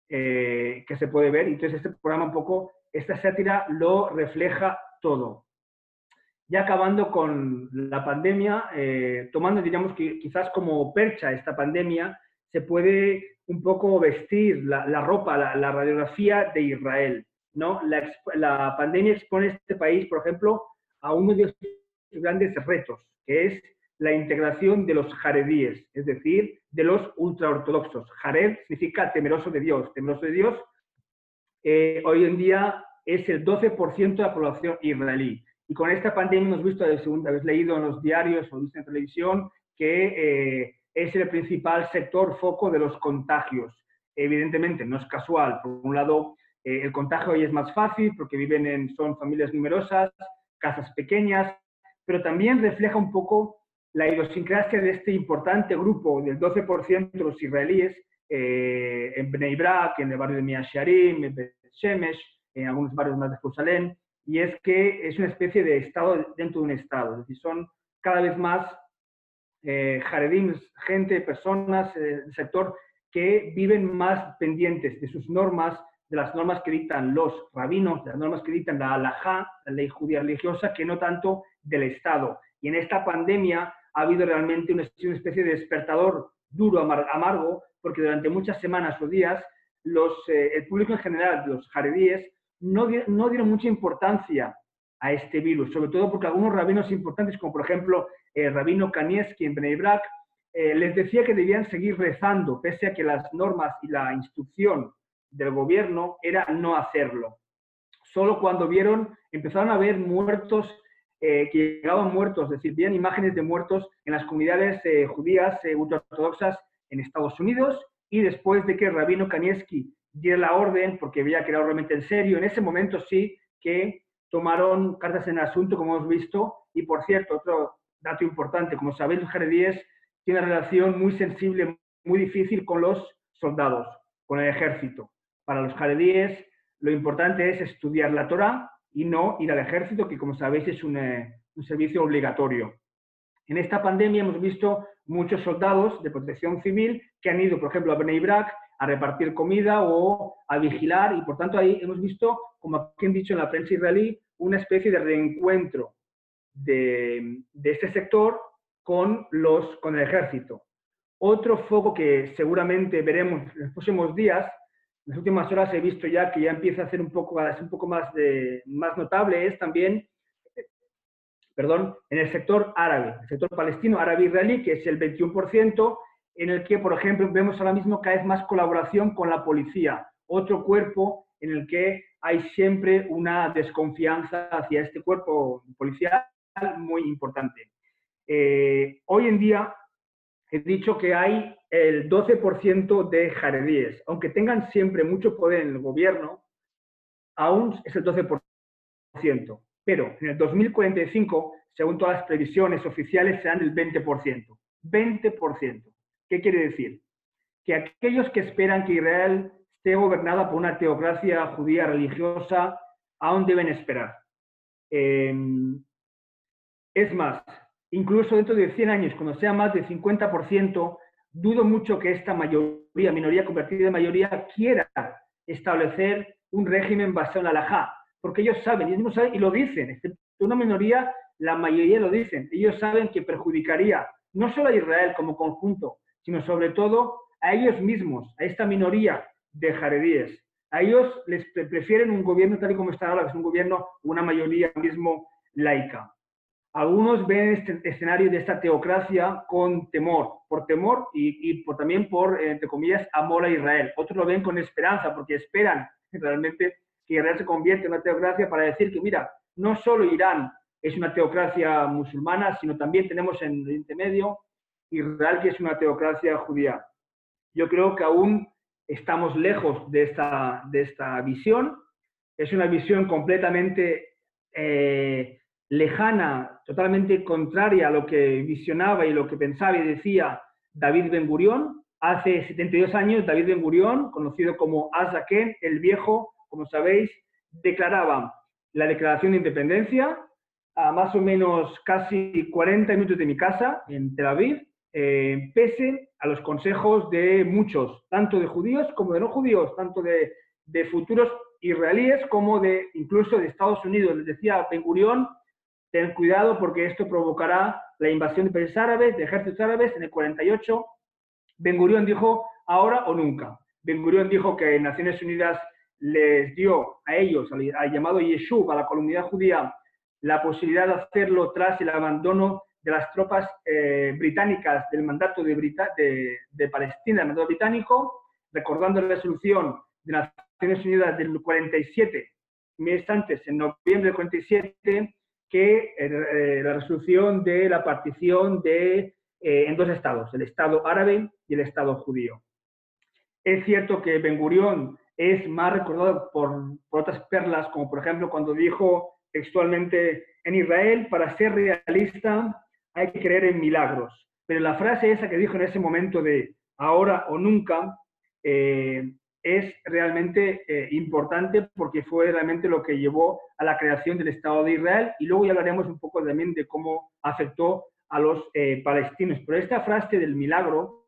eh, que se puede ver. Entonces este programa un poco, esta sátira lo refleja todo. Ya acabando con la pandemia, eh, tomando, diríamos que quizás como percha esta pandemia, se puede un poco vestir la, ropa, la radiografía de Israel. ¿No? La, pandemia expone a este país, por ejemplo, a uno de los grandes retos, que es la integración de los jaredíes, es decir, de los ultraortodoxos. Jared significa temeroso de Dios. Temeroso de Dios eh, hoy en día es el 12% de la población israelí. Y con esta pandemia hemos visto, según habéis leído en los diarios o visto en televisión, que eh, es el principal sector foco de los contagios. Evidentemente, no es casual. Por un lado, eh, el contagio hoy es más fácil porque viven en, son familias numerosas, casas pequeñas, pero también refleja un poco la idiosincrasia de este importante grupo del 12% de los israelíes eh, en Bnei Brak, en el barrio de Miasharim, en Bet Shemesh, en algunos barrios más de Jerusalén, y es que es una especie de estado dentro de un estado, es decir, son cada vez más eh, jaredim, gente, personas eh, sector que viven más pendientes de sus normas, de las normas que dictan los rabinos, de las normas que dictan la halajá, la ley judía religiosa, que no tanto del Estado. Y en esta pandemia ha habido realmente una, especie de despertador duro, amar, amargo, porque durante muchas semanas o días eh, el público en general, los jaredíes, no, dieron mucha importancia a este virus, sobre todo porque algunos rabinos importantes, como por ejemplo el rabino Kanievski en Bnei Brak, eh, les decía que debían seguir rezando, pese a que las normas y la instrucción del gobierno era no hacerlo. Solo cuando vieron, empezaron a ver muertos eh, que llegaban muertos, es decir, veían imágenes de muertos en las comunidades eh, judías eh, ultraortodoxas en Estados Unidos y después de que rabino Kanievski diera la orden, porque veía que era realmente en serio, en ese momento sí que tomaron cartas en el asunto, como hemos visto, y por cierto, otro dato importante, como sabéis, los jaredíes tienen una relación muy sensible, muy difícil con los soldados, con el ejército para los jaredíes lo importante es estudiar la Torah y no ir al ejército, que como sabéis es un, eh, un servicio obligatorio. En esta pandemia hemos visto muchos soldados de protección civil que han ido, por ejemplo, a Bnei Brak a repartir comida o a vigilar y por tanto ahí hemos visto, como aquí han dicho en la prensa israelí, una especie de reencuentro de, de este sector con, los, con el ejército. Otro foco que seguramente veremos en los próximos días las últimas horas he visto ya que ya empieza a ser un poco, a ser un poco más, de, más notable, es también, perdón, en el sector árabe, el sector palestino, árabe-israelí, que es el 21%, en el que, por ejemplo, vemos ahora mismo cada vez más colaboración con la policía. otro cuerpo en el que hay siempre una desconfianza hacia este cuerpo policial muy importante. Eh, hoy en día he dicho que hay el 12% de jaredíes. Aunque tengan siempre mucho poder en el gobierno, aún es el 12%. Pero en el 2045, según todas las previsiones oficiales, serán del 20%. 20%. ¿Qué quiere decir? Que aquellos que esperan que Israel esté gobernada por una teocracia judía religiosa, aún deben esperar. Em, es más, incluso dentro de 100 años, cuando sea más del 50%, dudo mucho que esta mayoría, minoría convertida en mayoría, quiera establecer un régimen basado en la halajá, porque ellos saben, y lo dicen, una minoría, la mayoría lo dicen, ellos saben que perjudicaría no solo a Israel como conjunto, sino sobre todo a ellos mismos, a esta minoría de jaredíes. A ellos les prefieren un gobierno tal y como está ahora, que es un gobierno, una mayoría mismo laica. Algunos ven este escenario de esta teocracia con temor, por temor y, por, también por, entre comillas, amor a Israel. Otros lo ven con esperanza, porque esperan realmente que Israel se convierta en una teocracia para decir que, mira, no solo Irán es una teocracia musulmana, sino también tenemos en Oriente Medio Israel, que es una teocracia judía. Yo creo que aún estamos lejos de esta, de esta visión. Es una visión completamente eh, lejana, totalmente contraria a lo que visionaba y lo que pensaba y decía David Ben Gurión. Hace 72 años, David Ben Gurión, conocido como Azaken, el viejo, como sabéis, declaraba la declaración de independencia a más o menos casi 40 minutos de mi casa, en Tel Aviv, eh, pese a los consejos de muchos, tanto de judíos como de no judíos, tanto de, futuros israelíes como de incluso de Estados Unidos. Les decía Ben Gurión, ten cuidado porque esto provocará la invasión de países árabes, de ejércitos árabes en el 48. Ben Gurión dijo, ahora o nunca. Ben Gurión dijo que Naciones Unidas les dio a ellos, al, llamado Yeshuv, a la comunidad judía, la posibilidad de hacerlo tras el abandono de las tropas eh, británicas del mandato de, de, Palestina, el mandato británico, recordando la resolución de Naciones Unidas del 47, meses antes, en noviembre del 47, que eh, eh, la resolución de la partición de, en dos estados, el Estado árabe y el Estado judío. Es cierto que Ben Gurión es más recordado por, por otras perlas, como por ejemplo cuando dijo textualmente en Israel, para ser realista, hay que creer en milagros. Pero la frase esa que dijo en ese momento de ahora o nunca eh, es realmente eh, importante porque fue realmente lo que llevó a la creación del Estado de Israel y luego ya hablaremos un poco también de cómo afectó a los eh, palestinos. Pero esta frase del milagro,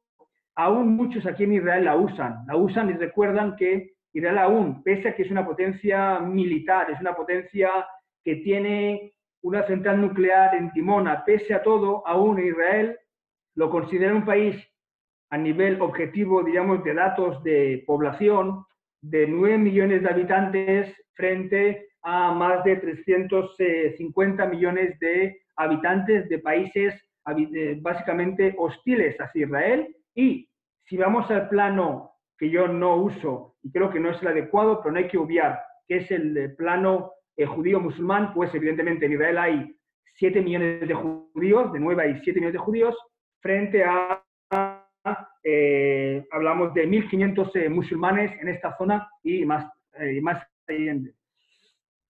aún muchos aquí en Israel la usan, la usan y recuerdan que Israel aún, pese a que es una potencia militar, es una potencia que tiene una central nuclear en Timona, pese a todo, aún Israel lo considera un país a nivel objetivo, digamos, de datos de población de 9 millones de habitantes frente a más de 350 millones de habitantes de países eh, básicamente hostiles hacia Israel. Y si vamos al plano que yo no uso y creo que no es el adecuado, pero no hay que obviar, que es el plano el judío musulmán, pues evidentemente en Israel hay 7 millones de judíos, de 9 hay 7 millones de judíos, frente a, eh, hablamos de 1.500 eh, musulmanes en esta zona y más, eh, más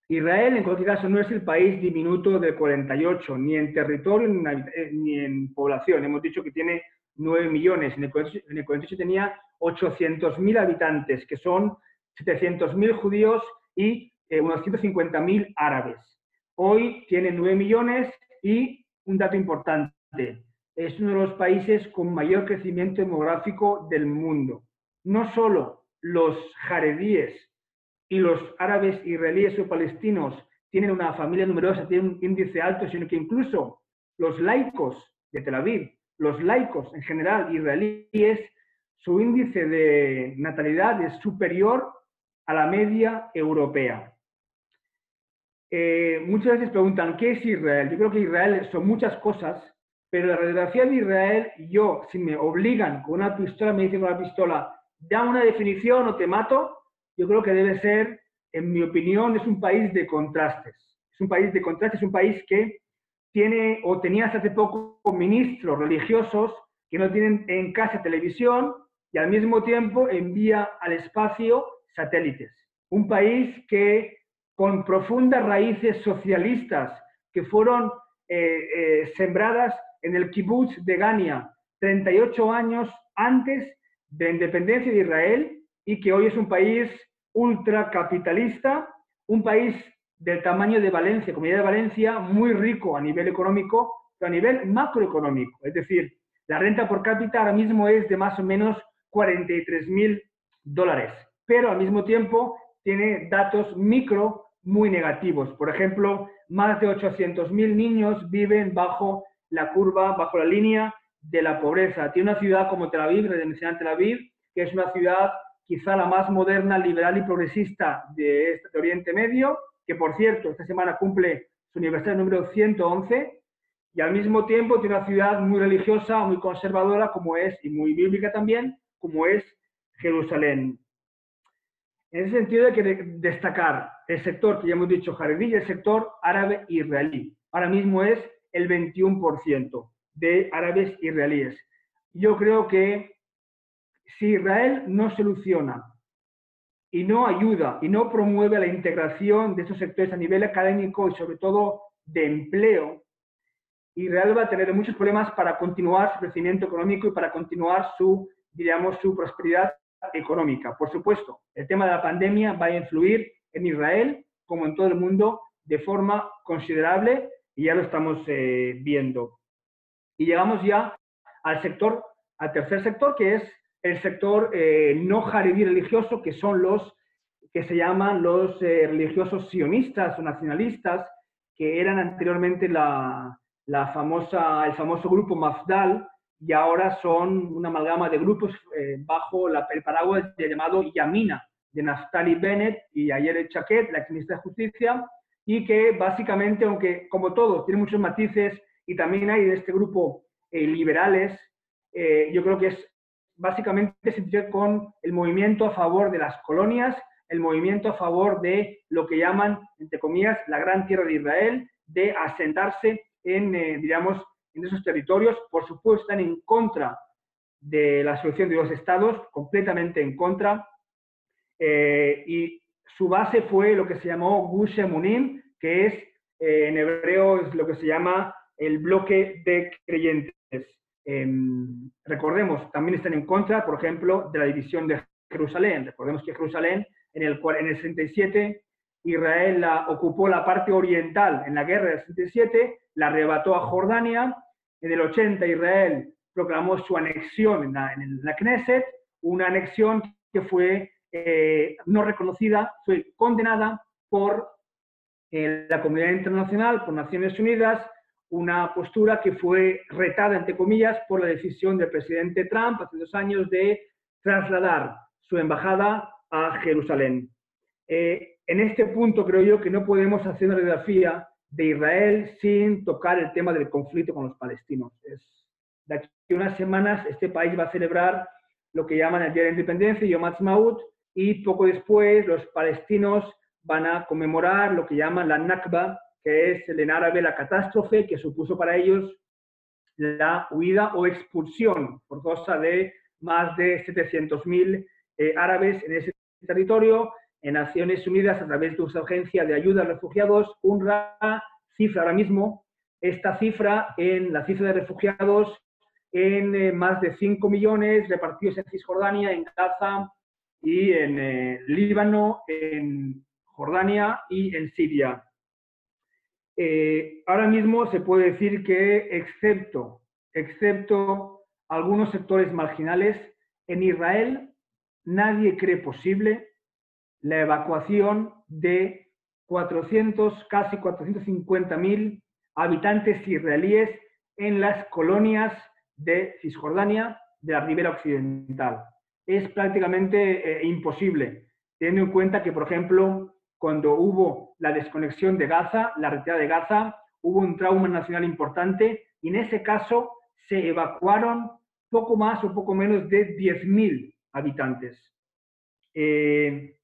Israel, en cualquier caso, no es el país diminuto del 48, ni en territorio ni en, población. Hemos dicho que tiene 9 millones. En el 48, en el 48 tenía 800.000 habitantes, que son 700.000 judíos y eh, unos 150.000 árabes. Hoy tiene 9 millones y un dato importante, es uno de los países con mayor crecimiento demográfico del mundo. No solo los jaredíes y los árabes israelíes o palestinos tienen una familia numerosa, tienen un índice alto, sino que incluso los laicos de Tel Aviv, los laicos en general israelíes, su índice de natalidad es superior a la media europea. Eh, muchas veces preguntan, ¿qué es Israel? Yo creo que Israel son muchas cosas, pero la radiografía de Israel, yo, si me obligan con una pistola, me dicen con una pistola, da una definición o te mato, yo creo que debe ser, en mi opinión, es un país de contrastes. Es un país de contrastes, es un país que tiene o tenía hace poco ministros religiosos que no tienen en casa televisión y al mismo tiempo envía al espacio satélites. Un país que con profundas raíces socialistas que fueron eh, eh, sembradas en el kibbutz de Gania 38 años antes de la independencia de Israel y que hoy es un país ultracapitalista, un país del tamaño de Valencia, Comunidad de Valencia, muy rico a nivel económico, pero a nivel macroeconómico. Es decir, la renta por cápita ahora mismo es de más o menos 43 mil dólares, pero al mismo tiempo tiene datos micro muy negativos. Por ejemplo, más de 800 mil niños viven bajo la curva, bajo la línea de la pobreza. Tiene una ciudad como Tel Aviv, residencial Tel Aviv, que es una ciudad quizá la más moderna, liberal y progresista de, este, de Oriente Medio, que por cierto, esta semana cumple su aniversario número 111, y al mismo tiempo tiene una ciudad muy religiosa, muy conservadora, como es, y muy bíblica también, como es Jerusalén. En ese sentido hay que destacar el sector que ya hemos dicho, Jaredí, el sector árabe-israelí. Ahora mismo es el 21% de árabes israelíes. Yo creo que si Israel no soluciona y no ayuda y no promueve la integración de esos sectores a nivel académico y sobre todo de empleo, Israel va a tener muchos problemas para continuar su crecimiento económico y para continuar su, diríamos, su prosperidad económica. Por supuesto, el tema de la pandemia va a influir en Israel, como en todo el mundo, de forma considerable y ya lo estamos eh, viendo. Y llegamos ya al sector, al tercer sector, que es el sector eh, no jaredí religioso, que son los que se llaman los eh, religiosos sionistas o nacionalistas, que eran anteriormente la, la, famosa, el famoso grupo Mafdal, y ahora son una amalgama de grupos bajo la, el paraguas llamado Yamina, de Naftali Bennett y Ayer Chaquet, la ministra de Justicia, y que básicamente, aunque como todos, tiene muchos matices, y también hay de este grupo liberales, yo creo que es básicamente se con el movimiento a favor de las colonias, el movimiento a favor de lo que llaman, entre comillas, la gran tierra de Israel, de asentarse en, eh, digamos, en esos territorios. Por supuesto, están en contra de la solución de los estados, completamente en contra. Eh, y su base fue lo que se llamó Gush Emunim, que es, eh, en hebreo, es lo que se llama el bloque de creyentes. Em, recordemos, también están en contra, por ejemplo, de la división de Jerusalén. Recordemos que Jerusalén, en el, en el 67, Israel la, ocupó la parte oriental en la guerra del 67, la arrebató a Jordania. En el 80, Israel proclamó su anexión en la, en la Knesset, una anexión que fue eh, no reconocida, fue condenada por eh, la comunidad internacional, por Naciones Unidas, una postura que fue retada, entre comillas, por la decisión del presidente Trump hace dos años de trasladar su embajada a Jerusalén. Eh, en este punto creo yo que no podemos hacer una radiografía de Israel sin tocar el tema del conflicto con los palestinos. Es, de aquí a unas semanas este país va a celebrar lo que llaman el Día de la Independencia, Yom Ha'atzmaut, y poco después los palestinos van a conmemorar lo que llaman la Nakba, que es en árabe la catástrofe que supuso para ellos la huida o expulsión forzosa de más de 700.000 eh, árabes en ese territorio. En Naciones Unidas, a través de su agencia de ayuda a refugiados, UNRWA cifra ahora mismo esta cifra en la cifra de refugiados en eh, más de 5 millones repartidos en Cisjordania, en Gaza y en eh, Líbano, en Jordania y en Siria. Eh, ahora mismo se puede decir que excepto, excepto algunos sectores marginales, en Israel nadie cree posible la evacuación de 400, casi 450 mil habitantes israelíes en las colonias de Cisjordania, de la ribera occidental. Es prácticamente eh, imposible, teniendo en cuenta que, por ejemplo, cuando hubo la desconexión de Gaza, la retirada de Gaza, hubo un trauma nacional importante y en ese caso se evacuaron poco más o poco menos de 10.000 habitantes. Eh,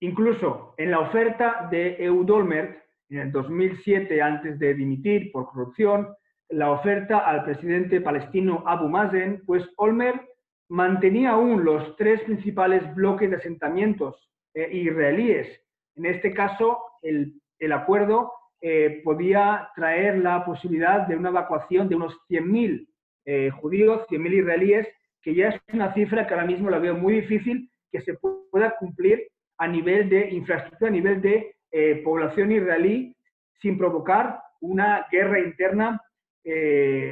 Incluso en la oferta de Ehud Olmert, en el 2007, antes de dimitir por corrupción, la oferta al presidente palestino Abu Mazen, pues Olmert mantenía aún los tres principales bloques de asentamientos eh, israelíes. En este caso, el, acuerdo eh, podía traer la posibilidad de una evacuación de unos 100.000 eh, judíos, 100.000 israelíes, que ya es una cifra que ahora mismo la veo muy difícil que se pueda cumplir a nivel de infraestructura, a nivel de eh, población israelí, sin provocar una guerra interna,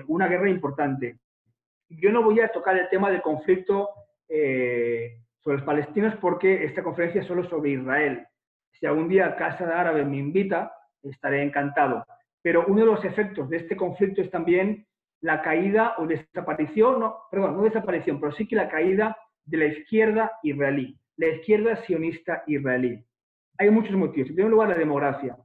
una guerra importante. Yo no voy a tocar el tema del conflicto sobre los palestinos porque esta conferencia es solo sobre Israel. Si algún día Casa de Árabe me invita, estaré encantado. Pero uno de los efectos de este conflicto es también la caída o desaparición, no, perdón, no desaparición, pero sí que la caída de la izquierda israelí, la izquierda sionista israelí. Hay muchos motivos. En primer lugar, la demografía.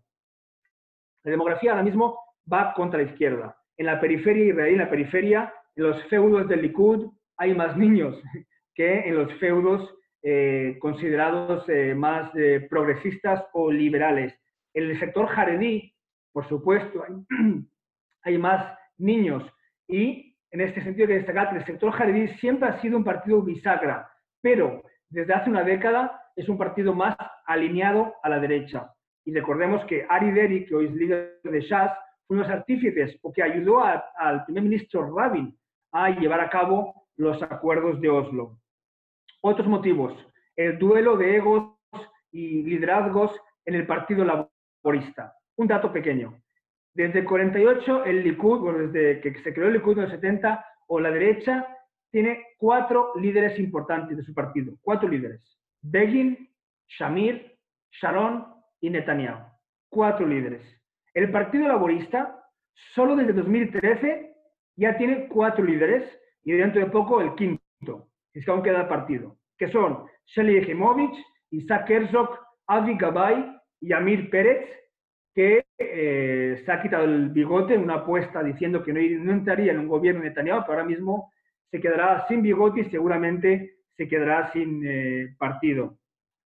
La demografía ahora mismo va contra la izquierda. En la periferia israelí, en la periferia, en los feudos del Likud, hay más niños que en los feudos eh, considerados eh, más eh, progresistas o liberales. En el sector jaredí, por supuesto, hay, más niños y en este sentido hay que destacar que el sector jaredí siempre ha sido un partido bisagra, pero desde hace una década es un partido más alineado a la derecha. Y recordemos que Ari Deri, que hoy es líder de Shas, fue uno de los artífices o que ayudó al primer ministro Rabin a llevar a cabo los acuerdos de Oslo. Otros motivos, el duelo de egos y liderazgos en el Partido un dato pequeño. Desde el 48, el Likud, bueno, desde que se creó el Likud en los 70, o la derecha, tiene cuatro líderes importantes de su partido. Cuatro líderes. Begin, Shamir, Sharon y Netanyahu. Cuatro líderes. El Partido Laborista, solo desde 2013, ya tiene cuatro líderes y dentro de poco el quinto, es que aún queda partido, que son Shelley Ejimovich, Isaac Herzog, Avi Gabay y Amir Pérez, que eh, se ha quitado el bigote en una apuesta diciendo que no, entraría en un gobierno Netanyahu, pero ahora mismo se quedará sin bigote y seguramente se quedará sin eh, partido.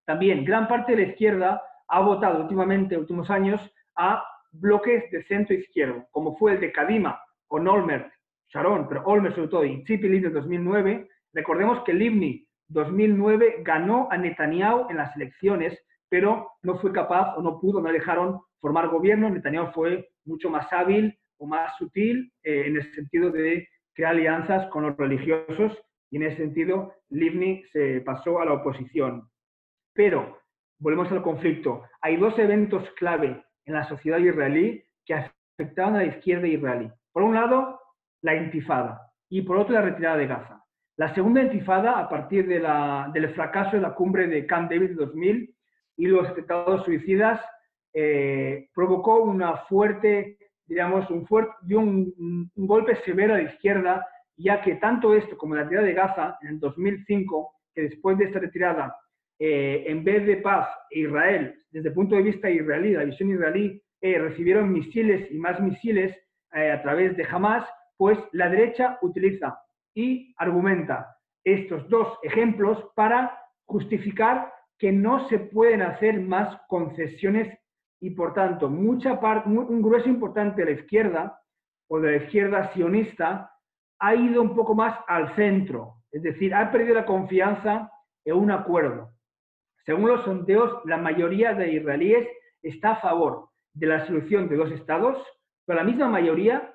También gran parte de la izquierda ha votado últimamente, últimos años, a bloques de centro izquierdo, como fue el de Kadima con Olmert, Sharon, pero Olmert sobre todo, y Tzipili de 2009. Recordemos que Livni 2009 ganó a Netanyahu en las elecciones pero no fue capaz o no pudo, no dejaron formar gobierno. Netanyahu fue mucho más hábil o más sutil eh, en el sentido de crear alianzas con los religiosos y en ese sentido Livni se pasó a la oposición. Pero, volvemos al conflicto, hay dos eventos clave en la sociedad israelí que afectaban a la izquierda israelí. Por un lado, la intifada y por otro la retirada de Gaza. La segunda intifada, a partir de la, del fracaso de la cumbre de Camp David de 2000, y los atentados suicidas eh, provocó una fuerte, digamos, un, fuerte, dio un, golpe severo a la izquierda, ya que tanto esto como la retirada de Gaza en el 2005, que después de esta retirada, eh, en vez de paz, Israel, desde el punto de vista israelí, la visión israelí, eh, recibieron misiles y más misiles a través de Hamas, pues la derecha utiliza y argumenta estos dos ejemplos para justificar que no se pueden hacer más concesiones y por tanto mucha parte, un grueso importante de la izquierda o de la izquierda sionista ha ido un poco más al centro, es decir, ha perdido la confianza en un acuerdo. Según los sondeos, la mayoría de israelíes está a favor de la solución de dos estados, pero la misma mayoría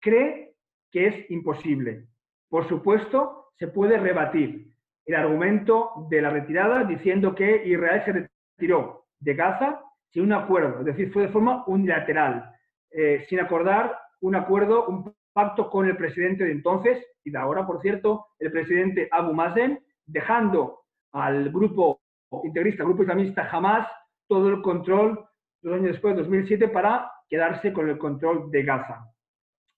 cree que es imposible. Por supuesto, se puede rebatir, el argumento de la retirada diciendo que Israel se retiró de Gaza sin un acuerdo, es decir, fue de forma unilateral, eh, sin acordar un acuerdo, un pacto con el presidente de entonces y de ahora, por cierto, el presidente Abu Mazen, dejando al grupo integrista, grupo islamista Hamas, todo el control dos años después, 2007, para quedarse con el control de Gaza.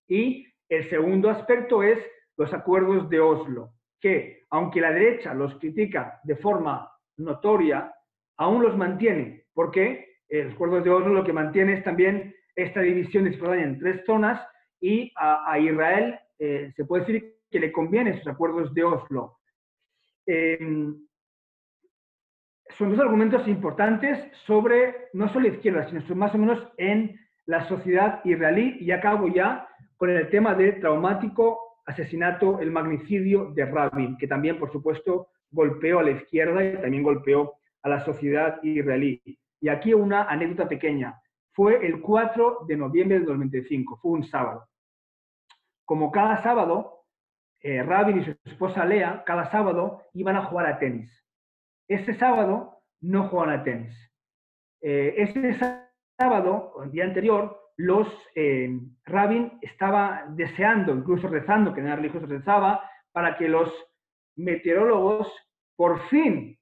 Y el segundo aspecto es los acuerdos de Oslo que, aunque la derecha los critica de forma notoria, aún los mantiene, porque el acuerdo de Oslo lo que mantiene es también esta división de Cisjordania en tres zonas y a, Israel eh, se puede decir que le conviene esos acuerdos de Oslo. Em, son dos argumentos importantes sobre no solo izquierda, sino más o menos en la sociedad israelí. Y acabo ya con el tema del traumático asesinato, el magnicidio de Rabin, que también, por supuesto, golpeó a la izquierda y también golpeó a la sociedad israelí. Y aquí una anécdota pequeña. Fue el 4 de noviembre del 95, fue un sábado. Como cada sábado, eh, Rabin y su esposa Lea, cada sábado iban a jugar a tenis. Ese sábado no jugaban a tenis. Eh, ese sábado, el día anterior, los eh, Rabin estaba deseando, incluso rezando, que en religioso rezaba, para que los meteorólogos por fin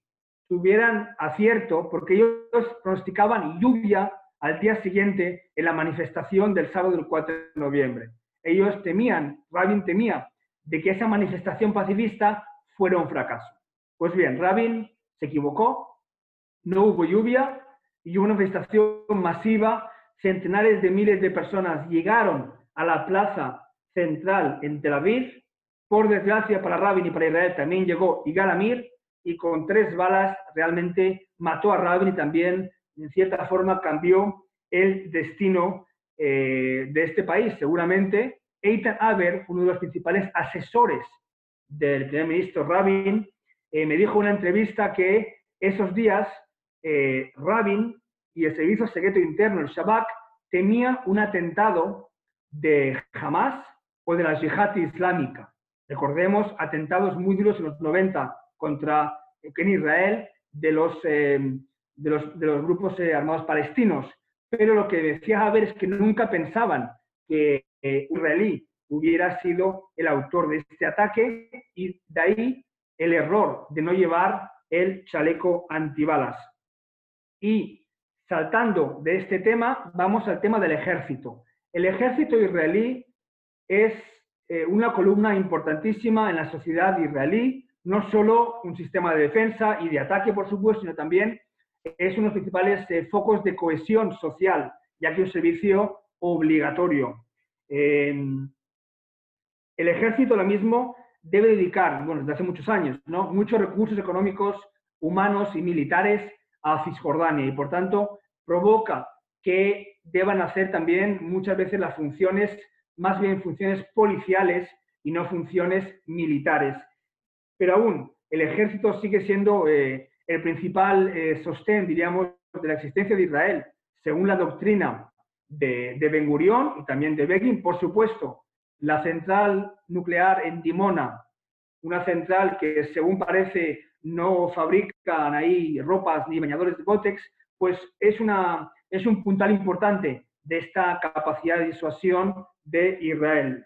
tuvieran acierto, porque ellos pronosticaban lluvia al día siguiente en la manifestación del sábado del 4 de noviembre. Ellos temían, Rabin temía, de que esa manifestación pacifista fuera un fracaso. Pues bien, Rabin se equivocó, no hubo lluvia y hubo una manifestación masiva, centenares de miles de personas llegaron a la plaza central en Tel Aviv, por desgracia para Rabin y para Israel también llegó Igal Amir y con tres balas realmente mató a Rabin y también en cierta forma cambió el destino eh, de este país. Seguramente Eitan Aber, uno de los principales asesores del primer ministro Rabin, eh, me dijo en una entrevista que esos días eh, Rabin y el Servicio Secreto Interno, el Shabak, temía un atentado de Hamas o de la yihad islámica. Recordemos atentados muy duros en los 90 contra en Israel de los, eh, de los, de los grupos armados palestinos. Pero lo que decía Haber es que nunca pensaban que israelí hubiera sido el autor de este ataque y de ahí el error de no llevar el chaleco antibalas. Y saltando de este tema, vamos al tema del ejército. El ejército israelí es eh, una columna importantísima en la sociedad israelí, no solo un sistema de defensa y de ataque, por supuesto, sino también es uno de los principales eh, focos de cohesión social, ya que es un servicio obligatorio. Em, el ejército ahora mismo debe dedicar, bueno, desde hace muchos años, ¿no? muchos recursos económicos, humanos y militares a Cisjordania y, por tanto, provoca que deban hacer también muchas veces las funciones, más bien funciones policiales y no funciones militares. Pero aún, el ejército sigue siendo eh, el principal eh, sostén, diríamos, de la existencia de Israel, según la doctrina de, de Ben Gurión y también de Begin, por supuesto, la central nuclear en Dimona, una central que según parece no fabrican ahí ropas ni bañadores de Gotex, pues es, una, es un puntal importante de esta capacidad de disuasión de Israel.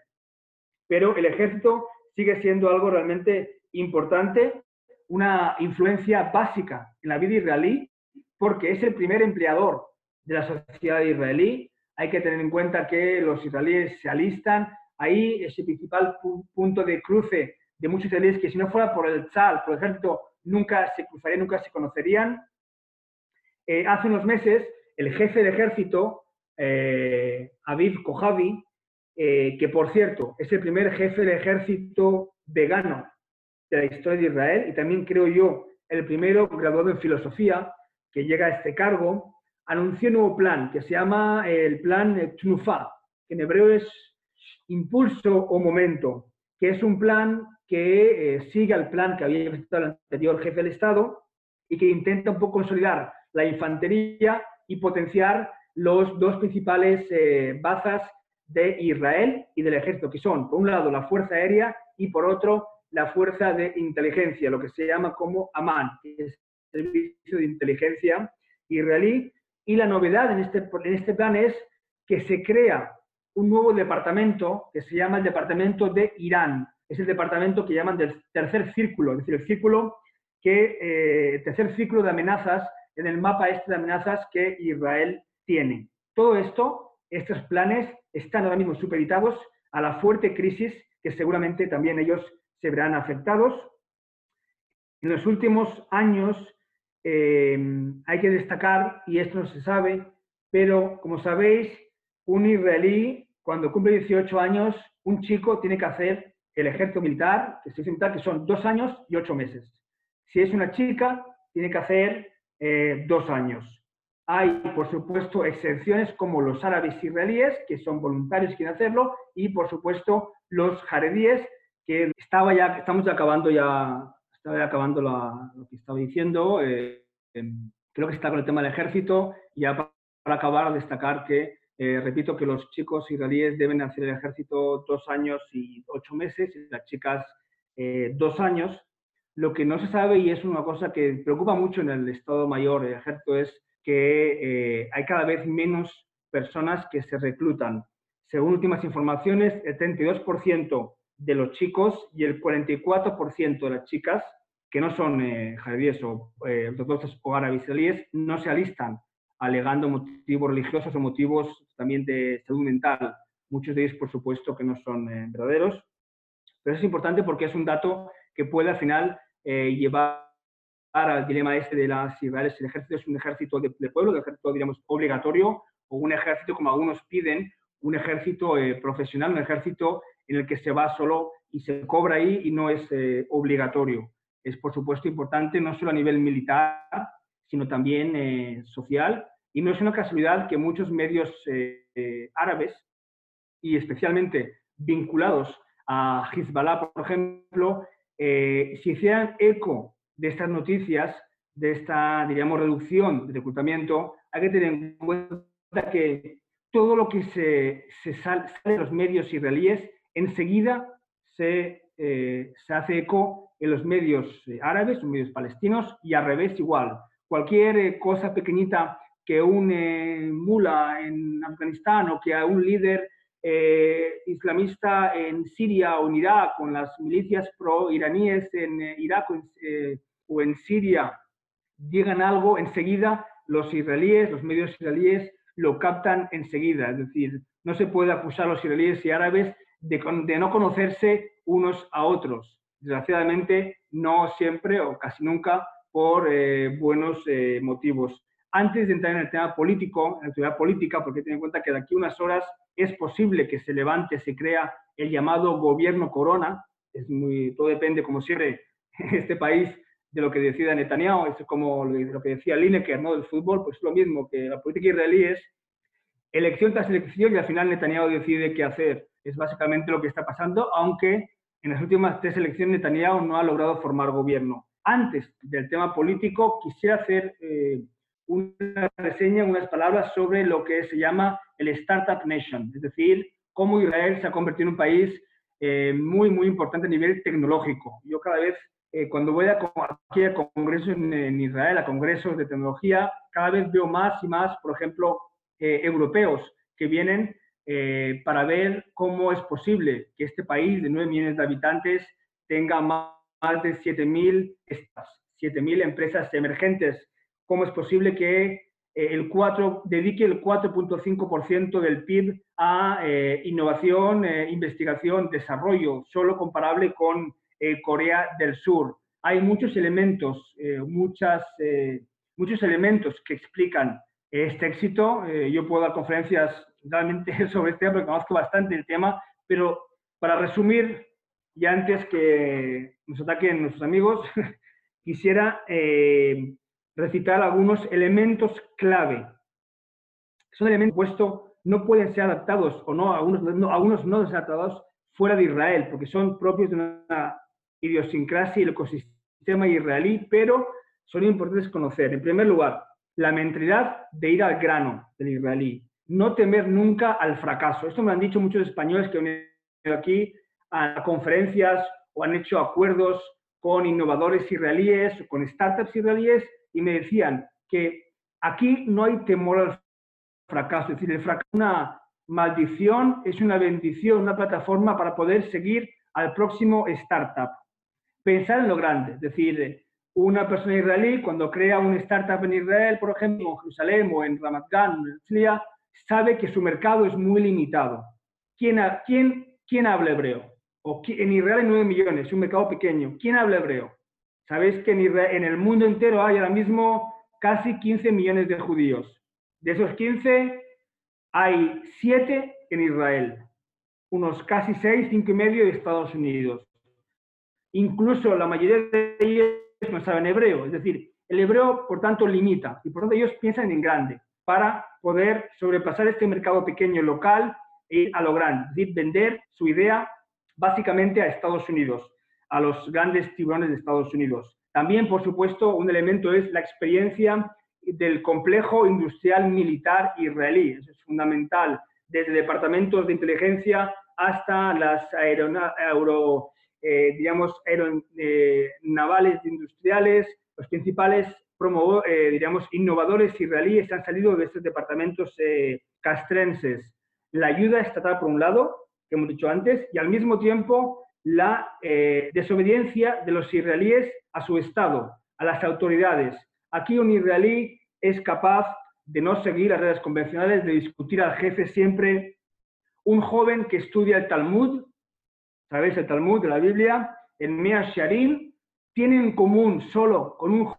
Pero el ejército sigue siendo algo realmente importante, una influencia básica en la vida israelí, porque es el primer empleador de la sociedad israelí. Hay que tener en cuenta que los israelíes se alistan ahí ese principal punto de cruce de muchos israelíes que si no fuera por el Tzal, por el ejército, nunca se cruzarían, nunca se conocerían. Eh, hace unos meses, el jefe de ejército, eh, Aviv Kojavi, eh, que por cierto es el primer jefe de ejército vegano de la historia de Israel y también creo yo el primero graduado en filosofía que llega a este cargo, anunció un nuevo plan que se llama el plan Tnufa, que en hebreo es impulso o momento, que es un plan que eh, sigue al plan que había presentado el anterior jefe del Estado y que intenta un poco consolidar la infantería y potenciar los dos principales eh, bazas de Israel y del ejército, que son, por un lado, la Fuerza Aérea y, por otro, la Fuerza de Inteligencia, lo que se llama como AMAN, es el Servicio de Inteligencia israelí. Y la novedad en este, en este plan es que se crea un nuevo departamento que se llama el Departamento de Irán. Es el departamento que llaman del tercer círculo, es decir, el círculo que, eh, tercer círculo de amenazas en el mapa este de amenazas que Israel tiene. Todo esto, estos planes, están ahora mismo supeditados a la fuerte crisis que seguramente también ellos se verán afectados. En los últimos años eh, hay que destacar, y esto no se sabe, pero como sabéis, un israelí, cuando cumple 18 años, un chico tiene que hacer el ejército militar, que militar, que son dos años y ocho meses. Si es una chica, tiene que hacer eh, dos años. Hay, por supuesto, excepciones como los árabes israelíes, que son voluntarios quieren hacerlo, y, por supuesto, los jaredíes, que estaba ya, estamos acabando ya, estaba acabando lo que estaba diciendo, eh, em, creo que está con el tema del ejército, y ya para, acabar, destacar que, eh, repito, que los chicos israelíes deben hacer el ejército dos años y ocho meses, y las chicas eh, dos años. Lo que no se sabe, y es una cosa que preocupa mucho en el Estado Mayor del Ejército, es que eh, hay cada vez menos personas que se reclutan. Según últimas informaciones, el 32% de los chicos y el 44% de las chicas que no son eh, o ortodoxos o árabes no se alistan alegando motivos religiosos o motivos también de salud mental. Muchos de ellos, por supuesto, que no son eh, verdaderos. Pero es importante porque es un dato que puede al final eh, llevar al dilema este de las ciudades. El ejército es un ejército de, pueblo, un ejército, digamos, obligatorio, o un ejército, como algunos piden, un ejército eh, profesional, un ejército en el que se va solo y se cobra ahí y no es eh, obligatorio. Es, por supuesto, importante no solo a nivel militar, sino también eh, social. Y no es una casualidad que muchos medios árabes, y especialmente vinculados a Hezbollah, por ejemplo, se hicieran eco de estas noticias, de esta, diríamos, reducción de reclutamiento, hay que tener en cuenta que todo lo que se, se sale de los medios israelíes enseguida se, eh, se hace eco en los medios eh, árabes, los medios palestinos, y al revés igual. Cualquier eh, cosa pequeñita que un mula en Afganistán o que un líder islamista en Siria o en Irak, con las milicias pro-iraníes en Irak o en Siria digan algo, enseguida los israelíes, los medios israelíes lo captan enseguida. Es decir, no se puede acusar a los israelíes y árabes de, no conocerse unos a otros. Desgraciadamente, no siempre o casi nunca por eh, buenos eh, motivos. Antes de entrar en el tema político, en la actividad política, porque ten en cuenta que de aquí a unas horas es posible que se levante, se crea el llamado gobierno corona, es muy, todo depende, como siempre, este país de lo que decida Netanyahu, es como lo que decía Lineker ¿no? del fútbol, pues es lo mismo que la política israelí es elección tras elección y al final Netanyahu decide qué hacer. Es básicamente lo que está pasando, aunque en las últimas tres elecciones Netanyahu no ha logrado formar gobierno. Antes del tema político, quisiera hacer eh, una reseña, unas palabras sobre lo que se llama el Startup Nation, es decir, cómo Israel se ha convertido en un país eh, muy, muy importante a nivel tecnológico. Yo cada vez eh, cuando voy a, aquí a congresos en, Israel, a congresos de tecnología, cada vez veo más y más, por ejemplo, eh, europeos que vienen eh, para ver cómo es posible que este país de 9 millones de habitantes tenga más, más de 7.000 7.000 empresas emergentes. ¿Cómo es posible que el 4, dedique el 4.5% del PIB a innovación, investigación, desarrollo, solo comparable con eh, Corea del Sur. Hay muchos elementos, eh, muchas, eh, muchos elementos que explican este éxito. yo puedo dar conferencias realmente sobre este tema porque conozco bastante el tema, pero para resumir, y antes que nos ataquen nuestros amigos, quisiera recitar algunos elementos clave. Son elementos puesto no pueden ser adaptados o no, algunos no, algunos no adaptados fuera de Israel, porque son propios de una idiosincrasia y el ecosistema israelí, pero son importantes conocer. En primer lugar, la mentalidad de ir al grano del israelí, no temer nunca al fracaso. Esto me han dicho muchos españoles que han venido aquí a conferencias o han hecho acuerdos con innovadores israelíes o con startups israelíes y me decían que aquí no hay temor al fracaso, es decir, el fracaso una maldición, es una bendición, una plataforma para poder seguir al próximo startup pensar en lo grande. Es decir, una persona israelí cuando crea una startup en Israel, por ejemplo, en Jerusalén o en Ramat Gan, en sabe que su mercado es muy limitado. ¿Quién, quién, quién habla hebreo? O, en Israel hay 9 millones, es un mercado pequeño. ¿Quién habla hebreo? Sabéis que en, el mundo entero hay ahora mismo casi 15 millones de judíos. De esos 15, hay 7 en Israel, unos casi 6, 5 y medio de Estados Unidos. Incluso la mayoría de ellos no saben hebreo. Es decir, El hebreo, por tanto, limita y por tanto ellos piensan en grande para poder sobrepasar este mercado pequeño local e ir a lo grande, vender su idea básicamente a Estados Unidos, a los grandes tiburones de Estados Unidos. También, por supuesto, un elemento es la experiencia del complejo industrial militar israelí. Eso es fundamental, desde departamentos de inteligencia hasta las aero, eh, digamos, aeronavales eh, industriales, los principales eh, diríamos, innovadores israelíes han salido de estos departamentos eh, castrenses. La ayuda estatal, por un lado, que hemos dicho antes, y al mismo tiempo la eh, desobediencia de los israelíes a su Estado, a las autoridades. Aquí un israelí es capaz de no seguir las redes convencionales, de discutir al jefe siempre. Un joven que estudia el Talmud, ¿sabéis el Talmud de la Biblia? En Mea Sharim, tiene en común solo con un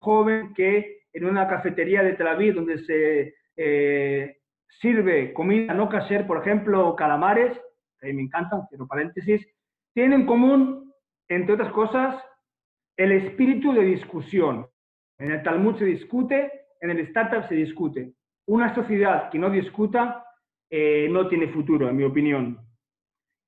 joven que en una cafetería de Tel Aviv donde se eh, sirve comida no caser, por ejemplo, calamares, que me encantan, cierro paréntesis, tiene en común, entre otras cosas, el espíritu de discusión. En el Talmud se discute, en el startup se discute. Una sociedad que no discuta eh, no tiene futuro, en mi opinión.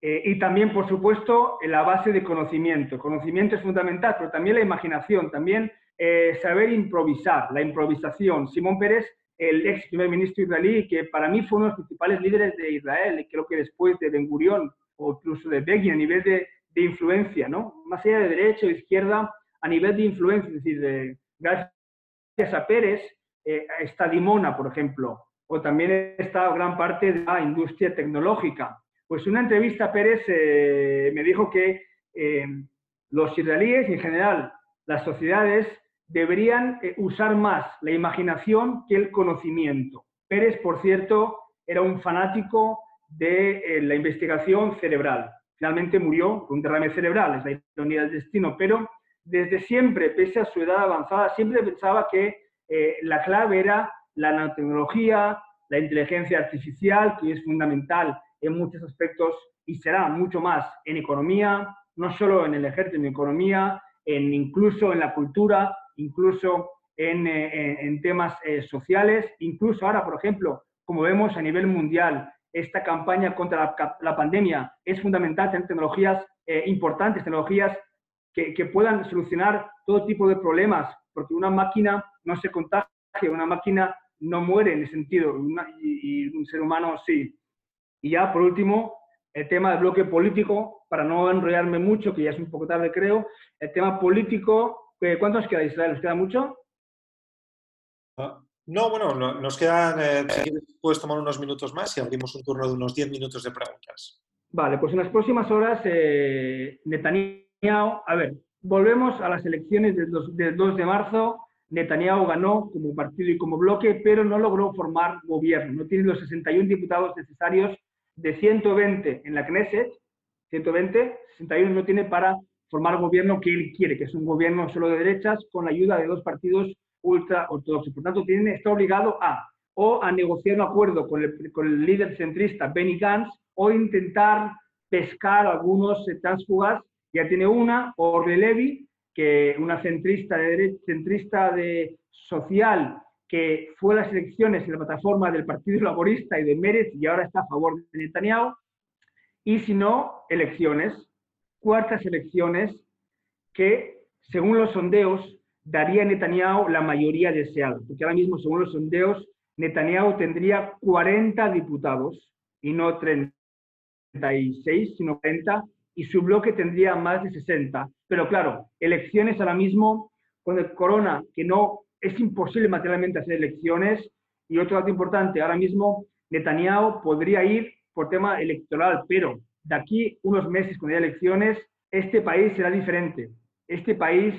Eh, y también, por supuesto, la base de conocimiento. conocimiento es fundamental, pero también la imaginación, también eh, saber improvisar, la improvisación. Simón Pérez, el ex primer ministro israelí, que para mí fue uno de los principales líderes de Israel, creo que después de Ben Gurion o incluso de Begin a nivel de, de influencia, ¿no? Más allá de derecha o izquierda, a nivel de influencia, es decir, gracias a Pérez eh, está Dimona, por ejemplo, o también está gran parte de la industria tecnológica. Pues una entrevista a Pérez eh, me dijo que los israelíes en general las sociedades deberían eh, usar más la imaginación que el conocimiento. Pérez, por cierto, era un fanático de eh, la investigación cerebral. Finalmente murió con un derrame cerebral, es la ironía del destino, pero desde siempre, pese a su edad avanzada, siempre pensaba que eh, la clave era la nanotecnología, la inteligencia artificial, que es fundamental en muchos aspectos y será mucho más en economía, no solo en el ejército, en economía, en, incluso en la cultura, incluso en, eh, temas eh, sociales, incluso ahora, por ejemplo, como vemos a nivel mundial, esta campaña contra la, pandemia es fundamental tener tecnologías eh, importantes, tecnologías que, que, puedan solucionar todo tipo de problemas, porque una máquina no se contagia, una máquina no muere en ese sentido, y, y un ser humano sí. Y ya, por último, el tema del bloque político, para no enrollarme mucho, que ya es un poco tarde creo, el tema político ¿Cuánto nos queda, Israel? ¿Nos queda mucho? Ah, no, bueno, nos quedan, eh, puedes tomar unos minutos más y abrimos un turno de unos 10 minutos de preguntas. Vale, pues en las próximas horas, eh, Netanyahu, a ver, volvemos a las elecciones del 2, del 2 de marzo. Netanyahu ganó como partido y como bloque, pero no logró formar gobierno. No tiene los 61 diputados necesarios de 120 en la Knesset, 120, 61 no tiene para formar gobierno que él quiere, que es un gobierno solo de derechas con la ayuda de dos partidos ultra ortodoxos. Por tanto, tiene, está obligado a o a negociar un acuerdo con el, con el líder centrista Benny Gantz o intentar pescar algunos transfugas. Ya tiene una, Orle Levy, que una centrista de derecha, centrista de social que fue a las elecciones en la plataforma del Partido Laborista y de Mérez y ahora está a favor de Netanyahu. Y si no, elecciones cuartas elecciones que, según los sondeos, daría a Netanyahu la mayoría deseada. Porque ahora mismo, según los sondeos, Netanyahu tendría 40 diputados y no 36, sino 40, y su bloque tendría más de 60. Pero claro, elecciones ahora mismo, con el corona, que no es imposible materialmente hacer elecciones, y otro dato importante, ahora mismo Netanyahu podría ir por tema electoral, pero de aquí unos meses, cuando haya elecciones, este país será diferente. Este país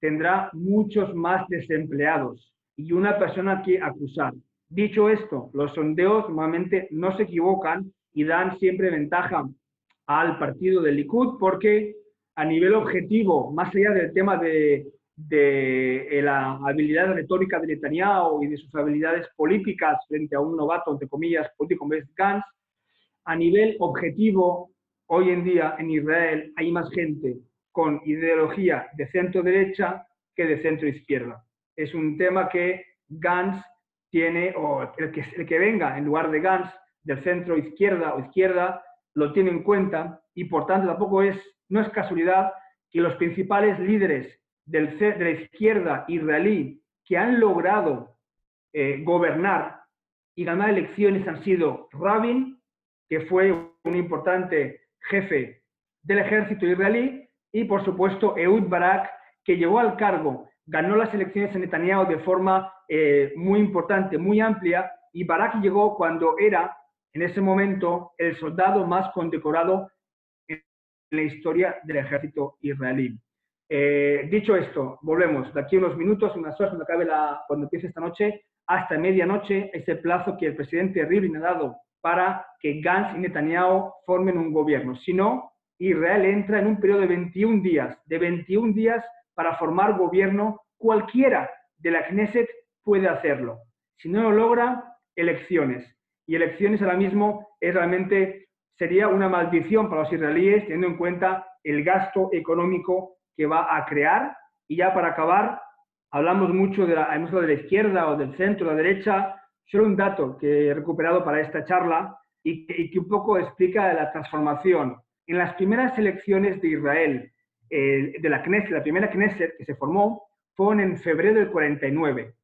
tendrá muchos más desempleados y una persona que acusar. Dicho esto, los sondeos normalmente no se equivocan y dan siempre ventaja al partido del Likud porque a nivel objetivo, más allá del tema de, de la habilidad retórica de Netanyahu y de sus habilidades políticas frente a un novato, entre comillas, político como es Gantz, a nivel objetivo, hoy en día en Israel hay más gente con ideología de centro derecha que de centro izquierda. es un tema que Gans tiene, o el que, el que venga en lugar de Gans, del centro izquierda o izquierda, lo tiene en cuenta y por tanto tampoco es, no es casualidad que los principales líderes del, de la izquierda israelí que han logrado eh, gobernar y ganar elecciones han sido Rabin, que fue un importante jefe del ejército israelí, y por supuesto Ehud Barak, que llegó al cargo, ganó las elecciones en Netanyahu de forma eh, muy importante, muy amplia, y Barak llegó cuando era, en ese momento, el soldado más condecorado en la historia del ejército israelí. Eh, dicho esto, volvemos. De aquí unos minutos, unas horas, cuando, acabe la, cuando empiece esta noche, hasta medianoche, ese plazo que el presidente Rivlin ha dado para que Gantz y Netanyahu formen un gobierno. Si no, Israel entra en un periodo de 21 días, de 21 días para formar gobierno. Cualquiera de la Knesset puede hacerlo. Si no lo logra, elecciones. Y elecciones ahora mismo es realmente sería una maldición para los israelíes, teniendo en cuenta el gasto económico que va a crear. Y ya para acabar, hablamos mucho de la, de la izquierda o del centro, de la derecha. Solo un dato que he recuperado para esta charla y que, un poco explica la transformación. En las primeras elecciones de Israel, eh, de la Knesset, la primera Knesset que se formó, fue en febrero del 49.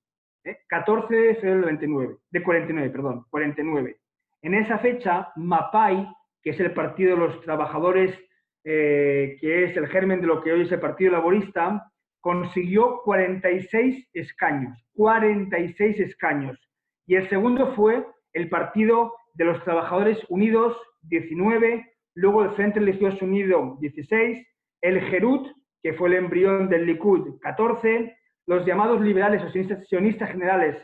14 ¿eh? de febrero del 29, de 49, perdón, 49. En esa fecha, Mapai, que es el Partido de los Trabajadores eh, que es el germen de lo que hoy es el Partido Laborista, consiguió 46 escaños, 46 escaños. Y el segundo fue el Partido de los Trabajadores Unidos, 19, luego el Frente Religioso Unido, 16, el Gerut, que fue el embrión del Likud, 14, los llamados liberales o sionistas, generales,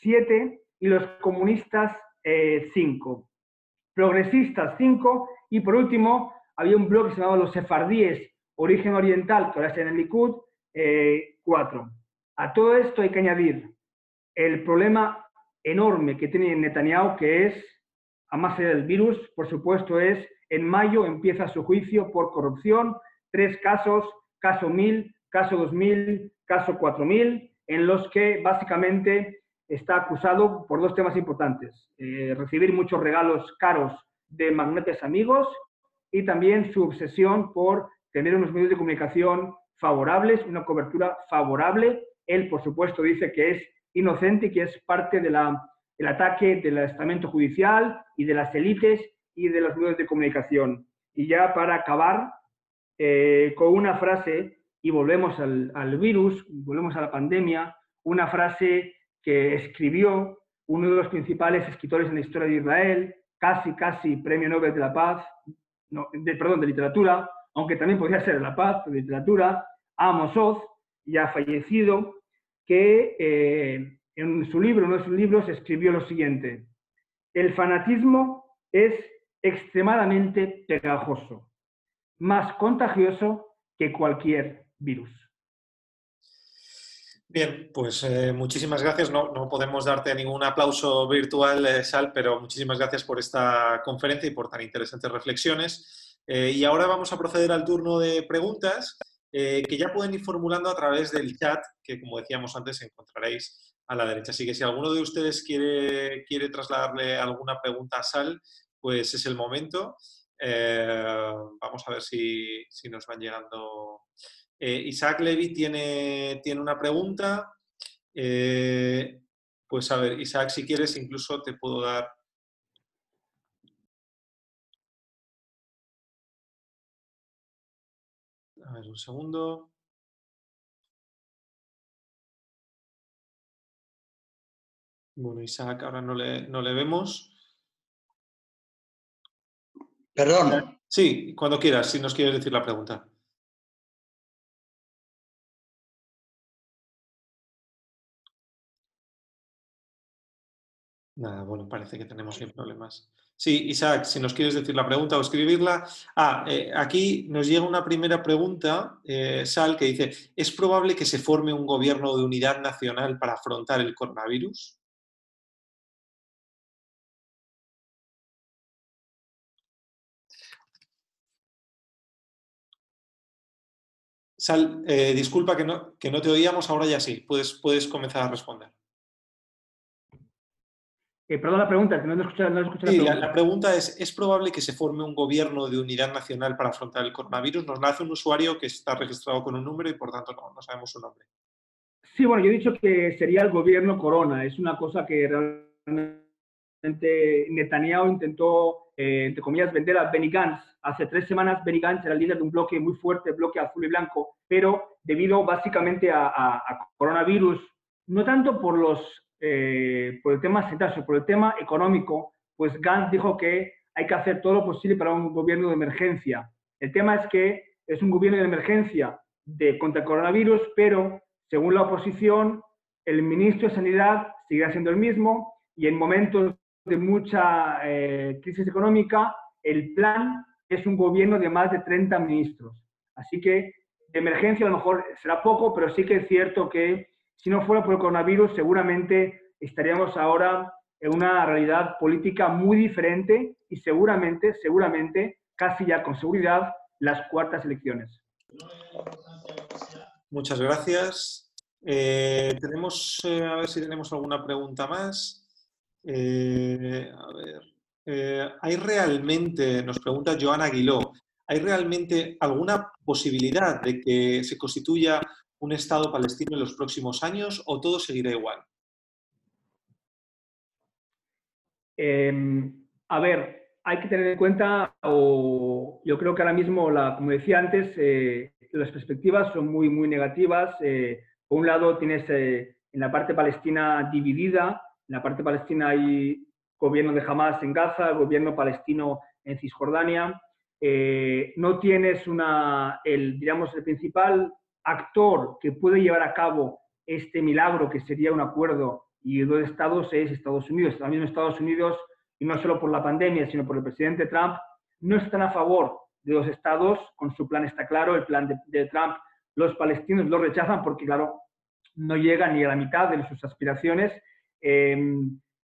7, y los comunistas, 5. Eh, Progresistas, 5, y por último, había un blog que se llamaba Los Sefardíes, Origen Oriental, que ahora está en el Likud, eh, cuatro. A todo esto hay que añadir el problema enorme que tiene Netanyahu, que es, a más del virus, por supuesto, es en mayo empieza su juicio por corrupción, tres casos, caso 1000, caso 2000, caso 4000, en los que básicamente está acusado por dos temas importantes. Eh, recibir muchos regalos caros de magnetes amigos y también su obsesión por tener unos medios de comunicación favorables, una cobertura favorable. Él, por supuesto, dice que es inocente y que es parte del ataque del estamento judicial y de las élites y de los medios de comunicación. Y ya para acabar eh, con una frase, y volvemos al, al virus, volvemos a la pandemia, una frase que escribió uno de los principales escritores en la historia de Israel, casi, casi premio Nobel de la Paz, de, perdón, de literatura, aunque también podría ser de la paz, de literatura, Amos Oz, ya fallecido, que eh, en su libro, uno de sus libros, escribió lo siguiente, el fanatismo es extremadamente pegajoso, más contagioso que cualquier virus. Bien, pues eh, muchísimas gracias. No, no, podemos darte ningún aplauso virtual, eh, Sal, pero muchísimas gracias por esta conferencia y por tan interesantes reflexiones. Eh, y ahora vamos a proceder al turno de preguntas que ya pueden ir formulando a través del chat, que como decíamos antes encontraréis a la derecha. Así que si alguno de ustedes quiere, quiere trasladarle alguna pregunta a Sal, pues es el momento. vamos a ver si, si nos van llegando eh, Isaac Levy tiene, tiene una pregunta. Eh, pues a ver, Isaac, si quieres, incluso te puedo dar. A ver, un segundo. Bueno, Isaac, ahora no le, no le vemos. Perdón. Sí, cuando quieras, si nos quieres decir la pregunta. Nada, bueno, parece que tenemos sin problemas. Sí, Isaac, si nos quieres decir la pregunta o escribirla. Ah, eh, aquí nos llega una primera pregunta, eh, Sal, que dice, ¿es probable que se forme un gobierno de unidad nacional para afrontar el coronavirus? Sal, eh, disculpa que no, que no te oíamos, ahora ya sí, puedes, puedes comenzar a responder. Eh, perdón la pregunta, que no no he escuchado Sí, la la, pregunta. la pregunta es, ¿es probable que se forme un gobierno de unidad nacional para afrontar el coronavirus? Nos nace un usuario que está registrado con un número y por tanto no, no sabemos su nombre. Sí, bueno, yo he dicho que sería el gobierno Corona. Es una cosa que realmente Netanyahu intentó, eh, entre comillas, vender a Benny Gantz. Hace tres semanas Benny Gantz era el líder de un bloque muy fuerte, bloque azul y blanco, pero debido básicamente a, a- a coronavirus, no tanto por, los, eh, por el tema sanitario, por el tema económico, pues Gantz dijo que hay que hacer todo lo posible para un gobierno de emergencia. El tema es que es un gobierno de emergencia de, contra el coronavirus, pero según la oposición, el ministro de Sanidad seguirá siendo el mismo y en momentos de mucha eh, crisis económica, el plan es un gobierno de más de 30 ministros. Así que de emergencia a lo mejor será poco, pero sí que es cierto que si no fuera por el coronavirus, seguramente estaríamos ahora en una realidad política muy diferente y seguramente, seguramente, casi ya con seguridad, las cuartas elecciones. Muchas gracias. Eh, tenemos, eh, a ver si tenemos alguna pregunta más. Eh, a ver, eh, ¿hay realmente, nos pregunta Joana Aguiló, ¿hay realmente alguna posibilidad de que se constituya un Estado palestino en los próximos años o todo seguirá igual? Eh, a ver, hay que tener en cuenta, o yo creo que ahora mismo, la, como decía antes, eh, las perspectivas son muy, muy negativas. Por un lado, tienes en la parte palestina dividida, en la parte palestina hay gobierno de Hamas en Gaza, gobierno palestino en Cisjordania. Eh, no tienes una, el, digamos, el principal actor que puede llevar a cabo este milagro, que sería un acuerdo y dos estados, es Estados Unidos. Ahora mismo Estados Unidos, y no solo por la pandemia, sino por el presidente Trump, no están a favor de los estados, con su plan está claro, el plan de, de Trump, los palestinos lo rechazan porque, claro, no llega ni a la mitad de sus aspiraciones. Eh,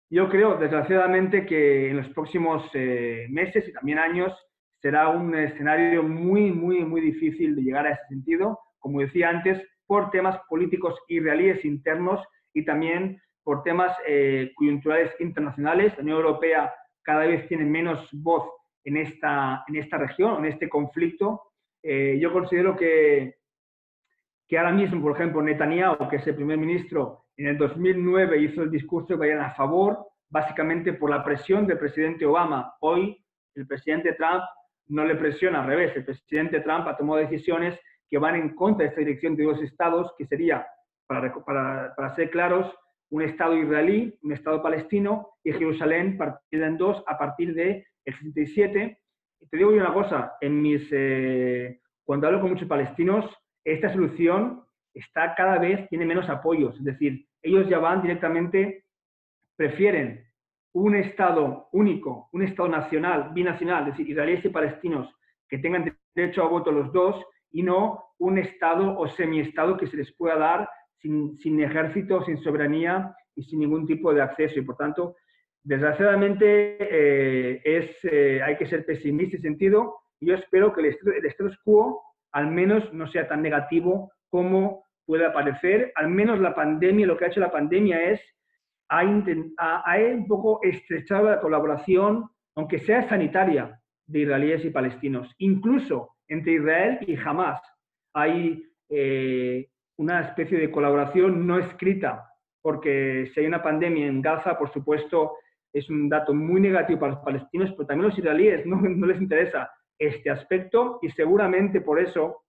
yo creo, desgraciadamente, que en los próximos eh, meses y también años será un escenario muy, muy, muy difícil de llegar a ese sentido, como decía antes, por temas políticos israelíes internos y también por temas eh, coyunturales internacionales. La Unión Europea cada vez tiene menos voz en esta, en esta región, en este conflicto. Eh, yo considero que, que ahora mismo, por ejemplo, Netanyahu, que es el primer ministro, en el 2009 hizo el discurso que vayan a favor, básicamente por la presión del presidente Obama. Hoy el presidente Trump no le presiona, al revés, el presidente Trump ha tomado decisiones que van en contra de esta dirección de dos estados, que sería, para, ser claros, un Estado israelí, un Estado palestino y Jerusalén partida en dos a partir del de 67. Y te digo yo una cosa, en mis, eh, cuando hablo con muchos palestinos, esta solución está cada vez, tiene menos apoyos. Es decir, ellos ya van directamente, prefieren un Estado único, un Estado nacional, binacional, es decir, israelíes y palestinos, que tengan derecho a voto los dos, y no un Estado o semiestado que se les pueda dar sin, sin, ejército, sin soberanía y sin ningún tipo de acceso. Y por tanto, desgraciadamente, eh, es, eh, hay que ser pesimista en sentido. Yo espero que el, el status quo al menos no sea tan negativo como puede parecer. Al menos la pandemia, lo que ha hecho la pandemia es, ha, ha, un poco estrechado la colaboración, aunque sea sanitaria, de israelíes y palestinos. Incluso entre Israel y Hamas hay eh, una especie de colaboración no escrita, porque si hay una pandemia en Gaza, por supuesto, es un dato muy negativo para los palestinos, pero también los israelíes no les interesa este aspecto y seguramente por eso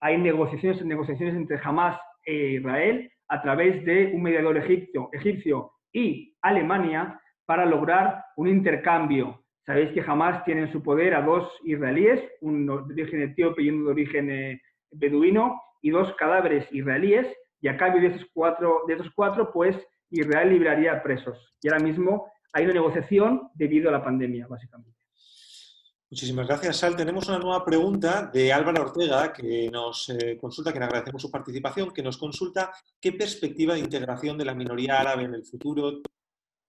hay negociaciones, negociaciones entre Hamas e Israel a través de un mediador egipcio, egipcio y Alemania para lograr un intercambio. Sabéis que Hamas tiene en su poder a dos israelíes, uno de origen etíope y uno de origen eh, beduino, y dos cadáveres israelíes, y a cambio de esos cuatro, de esos cuatro pues Israel liberaría presos. Y ahora mismo hay una negociación debido a la pandemia, básicamente. Muchísimas gracias, Sal. Tenemos una nueva pregunta de Álvaro Ortega que nos eh, consulta, que le agradecemos su participación, que nos consulta qué perspectiva de integración de la minoría árabe en el futuro,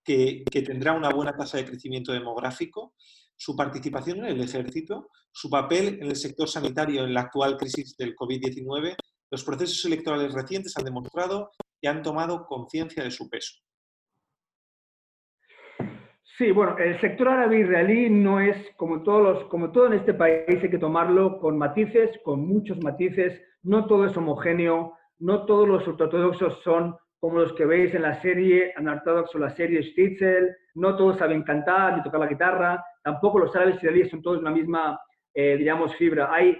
que, tendrá una buena tasa de crecimiento demográfico. su participación en el ejército, su papel en el sector sanitario en la actual crisis del COVID-19, los procesos electorales recientes han demostrado que han tomado conciencia de su peso. Sí, bueno, el sector árabe israelí no es como todos los, como todo en este país hay que tomarlo con matices, con muchos matices. No todo es homogéneo, no todos los ortodoxos son como los que veis en la serie o la serie Stitzel, no todos saben cantar ni tocar la guitarra, tampoco los árabes israelíes son todos la misma, eh, digamos, fibra. Hay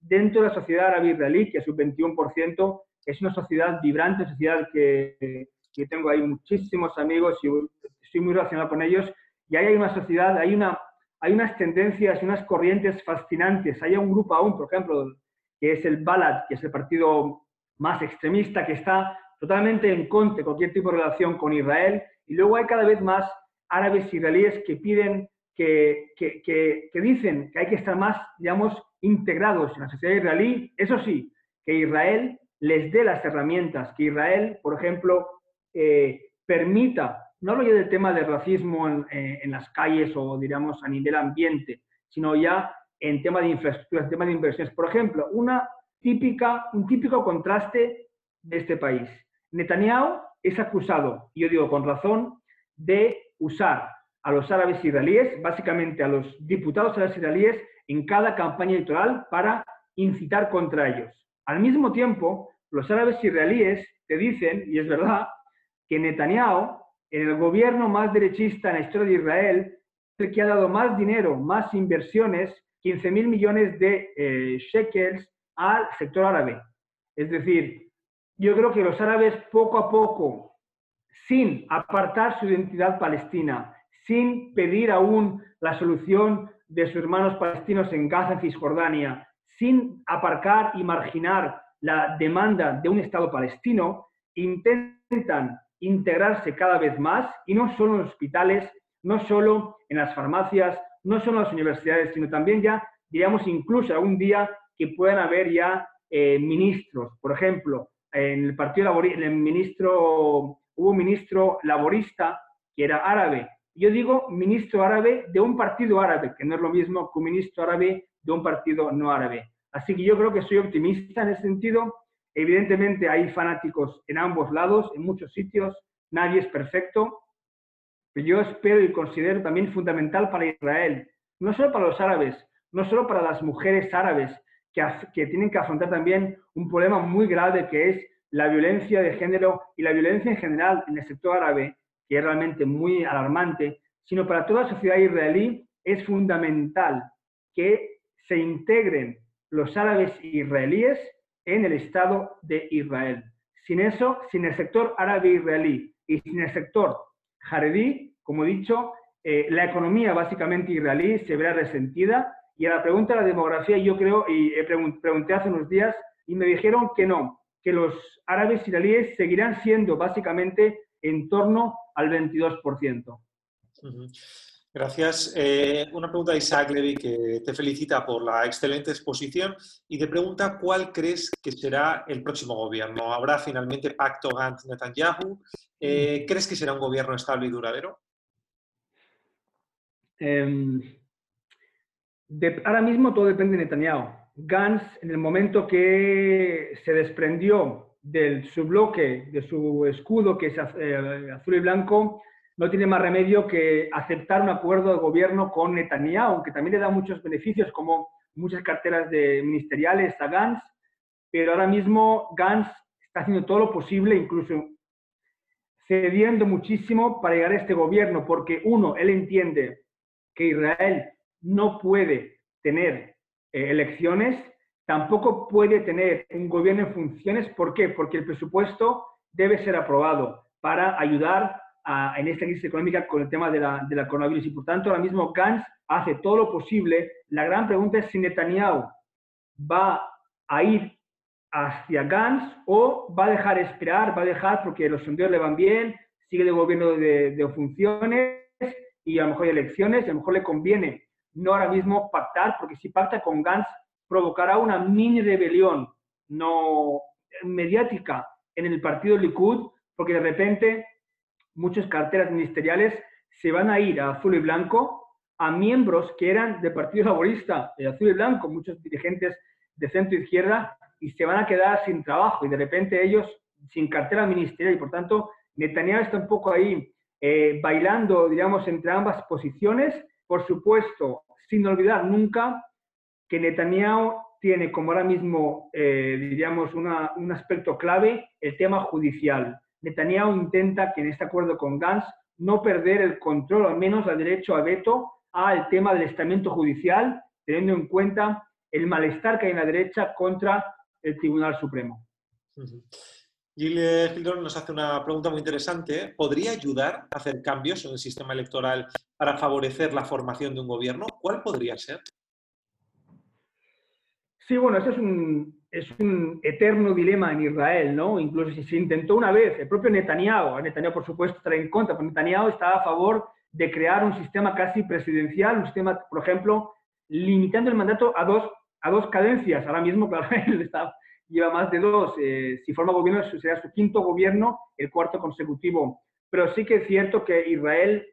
dentro de la sociedad árabe israelí, que es un 21%, es una sociedad vibrante, sociedad que, que tengo ahí muchísimos amigos y estoy muy relacionado con ellos, y ahí hay una sociedad, hay, una, hay unas tendencias y unas corrientes fascinantes. Hay un grupo aún, por ejemplo, que es el Balad, que es el partido más extremista, que está totalmente en contra de cualquier tipo de relación con Israel. Y luego hay cada vez más árabes israelíes que piden, que, que, que, dicen que hay que estar más, digamos, integrados en la sociedad israelí. Eso sí, que Israel les dé las herramientas, que Israel, por ejemplo, eh, permita, no hablo yo del tema del racismo en, eh, en, las calles o, diríamos, a nivel ambiente, sino ya en tema de infraestructuras, en tema de inversiones. Por ejemplo, una típica, un típico contraste de este país. Netanyahu es acusado, yo digo con razón, de usar a los árabes israelíes, básicamente a los diputados árabes israelíes, en cada campaña electoral para incitar contra ellos. Al mismo tiempo, los árabes israelíes te dicen, y es verdad, que Netanyahu, en el gobierno más derechista en la historia de Israel, el que ha dado más dinero, más inversiones, 15 mil millones de eh, shekels al sector árabe. Es decir, yo creo que los árabes poco a poco, sin apartar su identidad palestina, sin pedir aún la solución de sus hermanos palestinos en Gaza, en Cisjordania, sin aparcar y marginar la demanda de un Estado palestino, intentan integrarse cada vez más y no solo en hospitales, no solo en las farmacias, no solo en las universidades, sino también ya, digamos, incluso algún día que puedan haber ya eh, ministros. Por ejemplo, en el Partido Laborista, hubo un ministro laborista que era árabe. Yo digo ministro árabe de un partido árabe, que no es lo mismo que un ministro árabe de un partido no árabe. Así que yo creo que soy optimista en ese sentido. Evidentemente hay fanáticos en ambos lados, en muchos sitios, nadie es perfecto, pero yo espero y considero también fundamental para Israel, no solo para los árabes, no solo para las mujeres árabes, que, tienen que afrontar también un problema muy grave que es la violencia de género y la violencia en general en el sector árabe, que es realmente muy alarmante, sino para toda la sociedad israelí es fundamental que se integren los árabes israelíes en el Estado de Israel. Sin eso, sin el sector árabe israelí y sin el sector jaredí, como he dicho, eh, la economía básicamente israelí se verá resentida y a la pregunta de la demografía, yo creo, y pregunté hace unos días, y me dijeron que no, que los árabes israelíes seguirán siendo básicamente en torno al 22%. Gracias. Eh, una pregunta de Isaac Levy que te felicita por la excelente exposición y te pregunta cuál crees que será el próximo gobierno. ¿Habrá finalmente pacto Gantz-Netanyahu? Eh, ¿Crees que será un gobierno estable y duradero? Em, ahora mismo todo depende de Netanyahu. Gantz, en el momento que se desprendió de su bloque, de su escudo, que es eh, azul y blanco, no tiene más remedio que aceptar un acuerdo de gobierno con Netanyahu, aunque también le da muchos beneficios, como muchas carteras de ministeriales a Gantz, pero ahora mismo Gantz está haciendo todo lo posible, incluso cediendo muchísimo para llegar a este gobierno, porque uno, él entiende que Israel no puede tener eh, elecciones, tampoco puede tener un gobierno en funciones. ¿Por qué? Porque el presupuesto debe ser aprobado para ayudar a, en esta crisis económica con el tema de la, de la coronavirus. Y por tanto, ahora mismo Gantz hace todo lo posible. La gran pregunta es si Netanyahu va a ir hacia Gantz o va a dejar esperar, va a dejar porque los sondeos le van bien, sigue de gobierno de, de funciones y a lo mejor hay elecciones, y a lo mejor le conviene no ahora mismo pactar, porque si pacta con Gantz provocará una mini rebelión no mediática en el partido Likud, porque de repente muchas carteras ministeriales se van a ir a azul y blanco, a miembros que eran del Partido Laborista, de azul y blanco, muchos dirigentes de centro izquierda, y se van a quedar sin trabajo y de repente ellos sin cartera ministerial y por tanto Netanyahu está un poco ahí eh, bailando, digamos, entre ambas posiciones. Por supuesto, sin olvidar nunca que Netanyahu tiene como ahora mismo, eh, diríamos, un aspecto clave, el tema judicial. Netanyahu intenta que en este acuerdo con Gantz no perder el control, al menos el derecho a veto, al tema del estamento judicial, teniendo en cuenta el malestar que hay en la derecha contra el Tribunal Supremo. Gilles Gildor nos hace una pregunta muy interesante. ¿Podría ayudar a hacer cambios en el sistema electoral para favorecer la formación de un gobierno? ¿Cuál podría ser? Sí, bueno, eso es un, es un eterno dilema en Israel, ¿no? Incluso si se intentó una vez, el propio Netanyahu, Netanyahu por supuesto está en contra, pero Netanyahu estaba a favor de crear un sistema casi presidencial, un sistema, por ejemplo, limitando el mandato a dos, a dos cadencias. Ahora mismo, claro, él está, lleva más de dos. Eh, si forma gobierno, será su quinto gobierno, el cuarto consecutivo. Pero sí que es cierto que Israel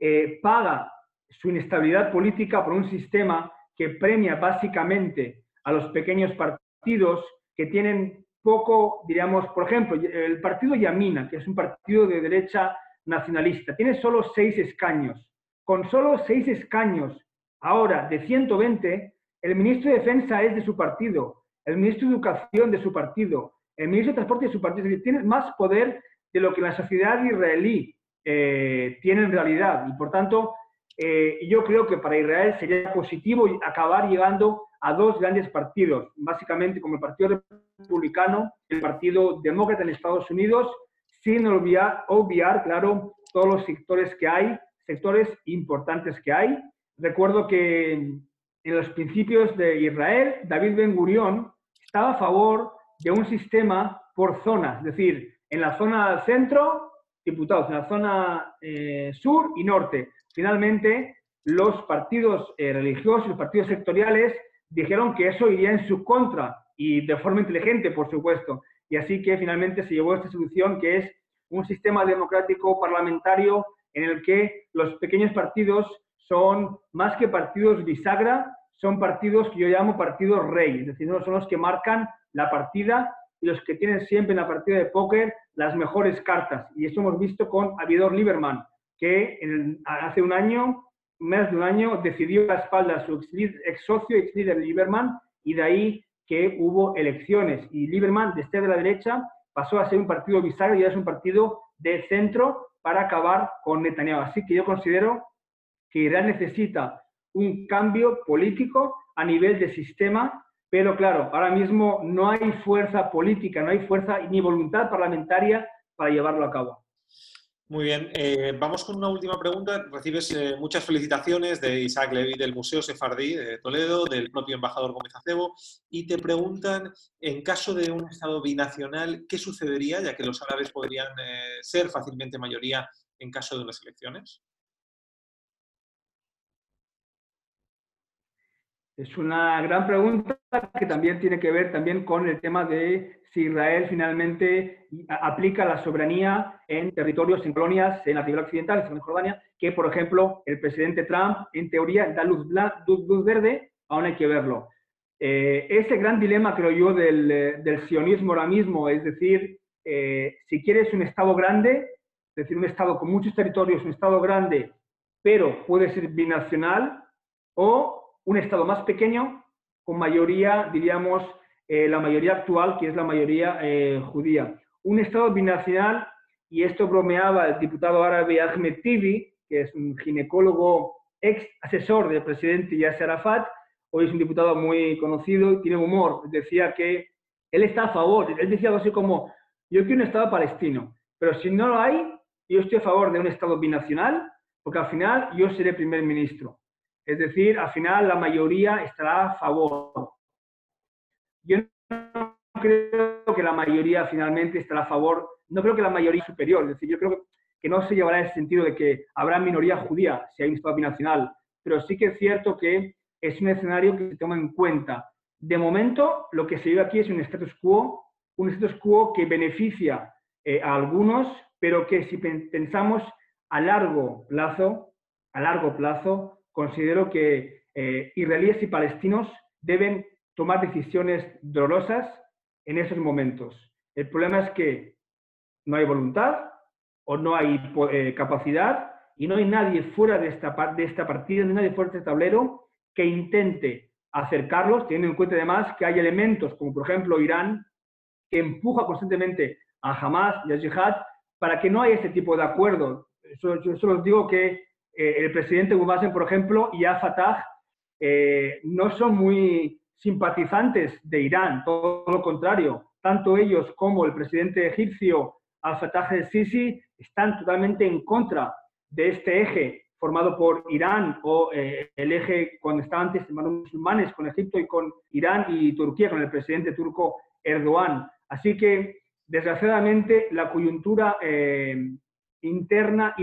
eh, paga su inestabilidad política por un sistema que premia básicamente a los pequeños partidos que tienen poco, diríamos, por ejemplo, el partido Yamina, que es un partido de derecha nacionalista, tiene solo seis escaños. Con solo seis escaños, ahora de 120, el ministro de Defensa es de su partido, el ministro de Educación de su partido, el ministro de Transporte de su partido. Es decir, tiene más poder de lo que la sociedad israelí eh, tiene en realidad. Y por tanto, eh, yo creo que para Israel sería positivo acabar llegando a dos grandes partidos, básicamente como el Partido Republicano, el Partido Demócrata en Estados Unidos, sin olvidar, obviar, claro, todos los sectores que hay, sectores importantes que hay. Recuerdo que en los principios de Israel, David Ben Gurión estaba a favor de un sistema por zonas, es decir, en la zona centro, diputados, en la zona eh, sur y norte. Finalmente, los partidos eh, religiosos, los partidos sectoriales, dijeron que eso iría en su contra y de forma inteligente, por supuesto. Y así que finalmente se llevó esta solución que es un sistema democrático parlamentario en el que los pequeños partidos son más que partidos bisagra, son partidos que yo llamo partidos rey, es decir, son los que marcan la partida los que tienen siempre en la partida de póker las mejores cartas. Y eso hemos visto con Avidor Lieberman, que hace un año, más de un año, decidió la espalda a su ex, socio, ex líder Lieberman, y de ahí que hubo elecciones. Y Lieberman, desde de la derecha, pasó a ser un partido bisagra y ahora es un partido de centro para acabar con Netanyahu. Así que yo considero que Irán necesita un cambio político a nivel de sistema, pero claro, ahora mismo no hay fuerza política, no hay fuerza ni voluntad parlamentaria para llevarlo a cabo. Muy bien, eh, vamos con una última pregunta. Recibes eh, muchas felicitaciones de Isaac Levy del Museo Sefardí de Toledo, del propio embajador Gómez Acebo, y te preguntan, en caso de un Estado binacional, ¿qué sucedería, ya que los árabes podrían eh, ser fácilmente mayoría en caso de unas elecciones? Es una gran pregunta que también tiene que ver también con el tema de si Israel finalmente aplica la soberanía en territorios, en colonias, en la Tierra Occidental, en Jordania, que por ejemplo el presidente Trump en teoría da luz, luz verde, aún hay que verlo. Eh, ese gran dilema, creo yo, del, del sionismo ahora mismo, es decir, eh, si quieres un Estado grande, es decir, un Estado con muchos territorios, un Estado grande, pero puede ser binacional, o un Estado más pequeño, con mayoría, diríamos, eh, la mayoría actual, que es la mayoría eh, judía. Un Estado binacional, y esto bromeaba el diputado árabe Ahmed Tibi, que es un ginecólogo ex asesor del presidente Yasser Arafat, hoy es un diputado muy conocido y tiene humor. Decía que él está a favor, él decía algo así como, yo quiero un Estado palestino, pero si no lo hay, yo estoy a favor de un Estado binacional, porque al final yo seré primer ministro. Es decir, al final la mayoría estará a favor. Yo no creo que la mayoría finalmente estará a favor, no creo que la mayoría superior, es decir, yo creo que no se llevará el sentido de que habrá minoría judía si hay un Estado binacional, pero sí que es cierto que es un escenario que se toma en cuenta. De momento, lo que se vive aquí es un status quo, un status quo que beneficia eh, a algunos, pero que si pensamos a largo plazo, a largo plazo, considero que eh, israelíes y palestinos deben tomar decisiones dolorosas en esos momentos. El problema es que no hay voluntad o no hay eh, capacidad y no hay nadie fuera de esta, de esta partida, hay nadie fuera de este tablero que intente acercarlos, teniendo en cuenta además que hay elementos como por ejemplo Irán, que empuja constantemente a Hamas y a Jihad para que no haya ese tipo de acuerdo. Eso, yo solo digo que eh, el presidente Gubasen, por ejemplo, y a Fatah eh, no son muy simpatizantes de Irán, todo lo contrario. Tanto ellos como el presidente egipcio Al-Fatah el-Sisi están totalmente en contra de este eje formado por Irán o eh, el eje cuando estaba antes de musulmanes con Egipto y con Irán y Turquía, con el presidente turco Erdogan. Así que, desgraciadamente, la coyuntura interna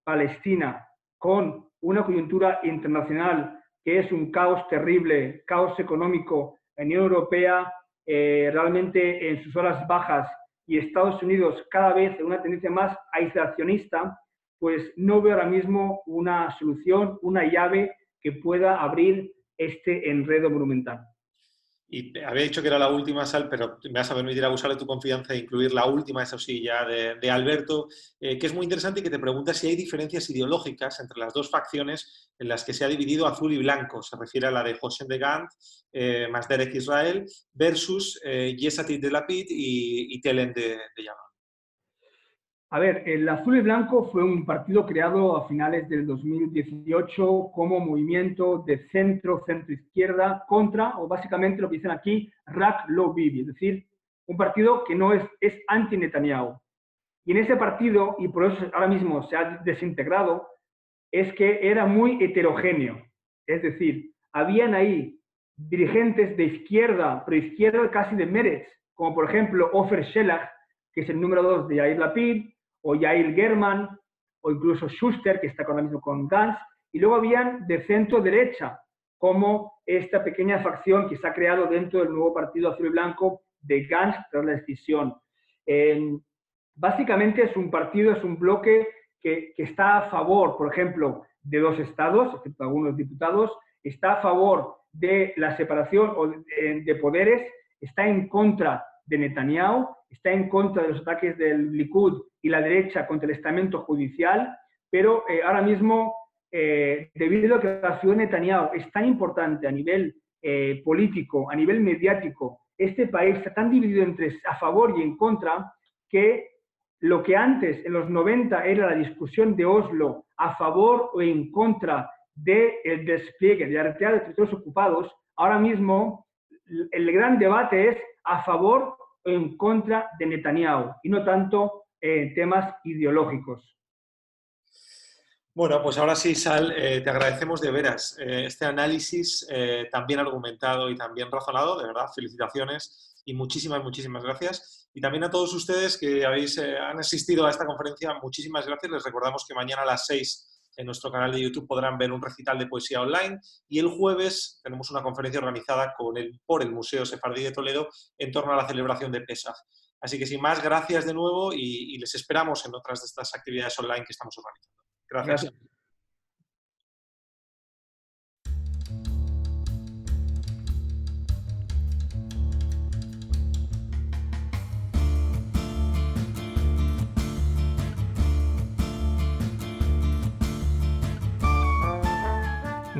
israelí-palestina con una coyuntura internacional que es un caos terrible, caos económico, en Unión Europea eh, realmente en sus horas bajas y Estados Unidos cada vez en una tendencia más aislacionista, pues no veo ahora mismo una solución, una llave que pueda abrir este enredo monumental. Y había dicho que era la última, Sal, pero me vas a permitir abusar de tu confianza e incluir la última, eso sí, ya de, Alberto, eh, que es muy interesante y que te pregunta si hay diferencias ideológicas entre las dos facciones en las que se ha dividido azul y blanco. Se refiere a la de José de Gant, eh, más Derek Israel, versus eh, de Lapid y, y Telen de, de a ver, el Azul y Blanco fue un partido creado a finales del 2018 como movimiento de centro, centro-izquierda contra, o básicamente lo que dicen aquí, Rak Lo Bibi, es decir, un partido que no es, es anti-Netanyahu. Y en ese partido, y por eso ahora mismo se ha desintegrado, es que era muy heterogéneo. Es decir, habían ahí dirigentes de izquierda, pero izquierda casi de Meretz, como por ejemplo Ofer Shelah, que es el número dos de Yair Lapid, o Yair German, o incluso Schuster, que está ahora mismo con Gantz, y luego habían de centro derecha, como esta pequeña facción que se ha creado dentro del nuevo partido azul y blanco de Gantz tras la decisión. básicamente es un partido, es un bloque que, que, está a favor, por ejemplo, de dos estados, excepto algunos diputados, está a favor de la separación de poderes, está en contra de Netanyahu, está en contra de los ataques del Likud y la derecha contra el estamento judicial, pero eh, ahora mismo, eh, debido a que la ciudad de Netanyahu es tan importante a nivel eh, político, a nivel mediático, este país está tan dividido entre a favor y en contra, que lo que antes, en los 90, era la discusión de Oslo a favor o en contra del despliegue de la de territorios ocupados, ahora mismo el gran debate es a favor en contra de Netanyahu y no tanto eh, temas ideológicos. Bueno, pues ahora sí, Sal, eh, te agradecemos de veras eh, este análisis tan bien argumentado y tan bien razonado. De verdad, felicitaciones y muchísimas, muchísimas gracias. Y también a todos ustedes que habéis, han asistido a esta conferencia, muchísimas gracias. Les recordamos que mañana a las 6 en nuestro canal de YouTube podrán ver un recital de poesía online y el jueves tenemos una conferencia organizada con el, por el Museo Sefardí de Toledo en torno a la celebración de Pesach. Así que sin más, gracias de nuevo y, les esperamos en otras de estas actividades online que estamos organizando. gracias.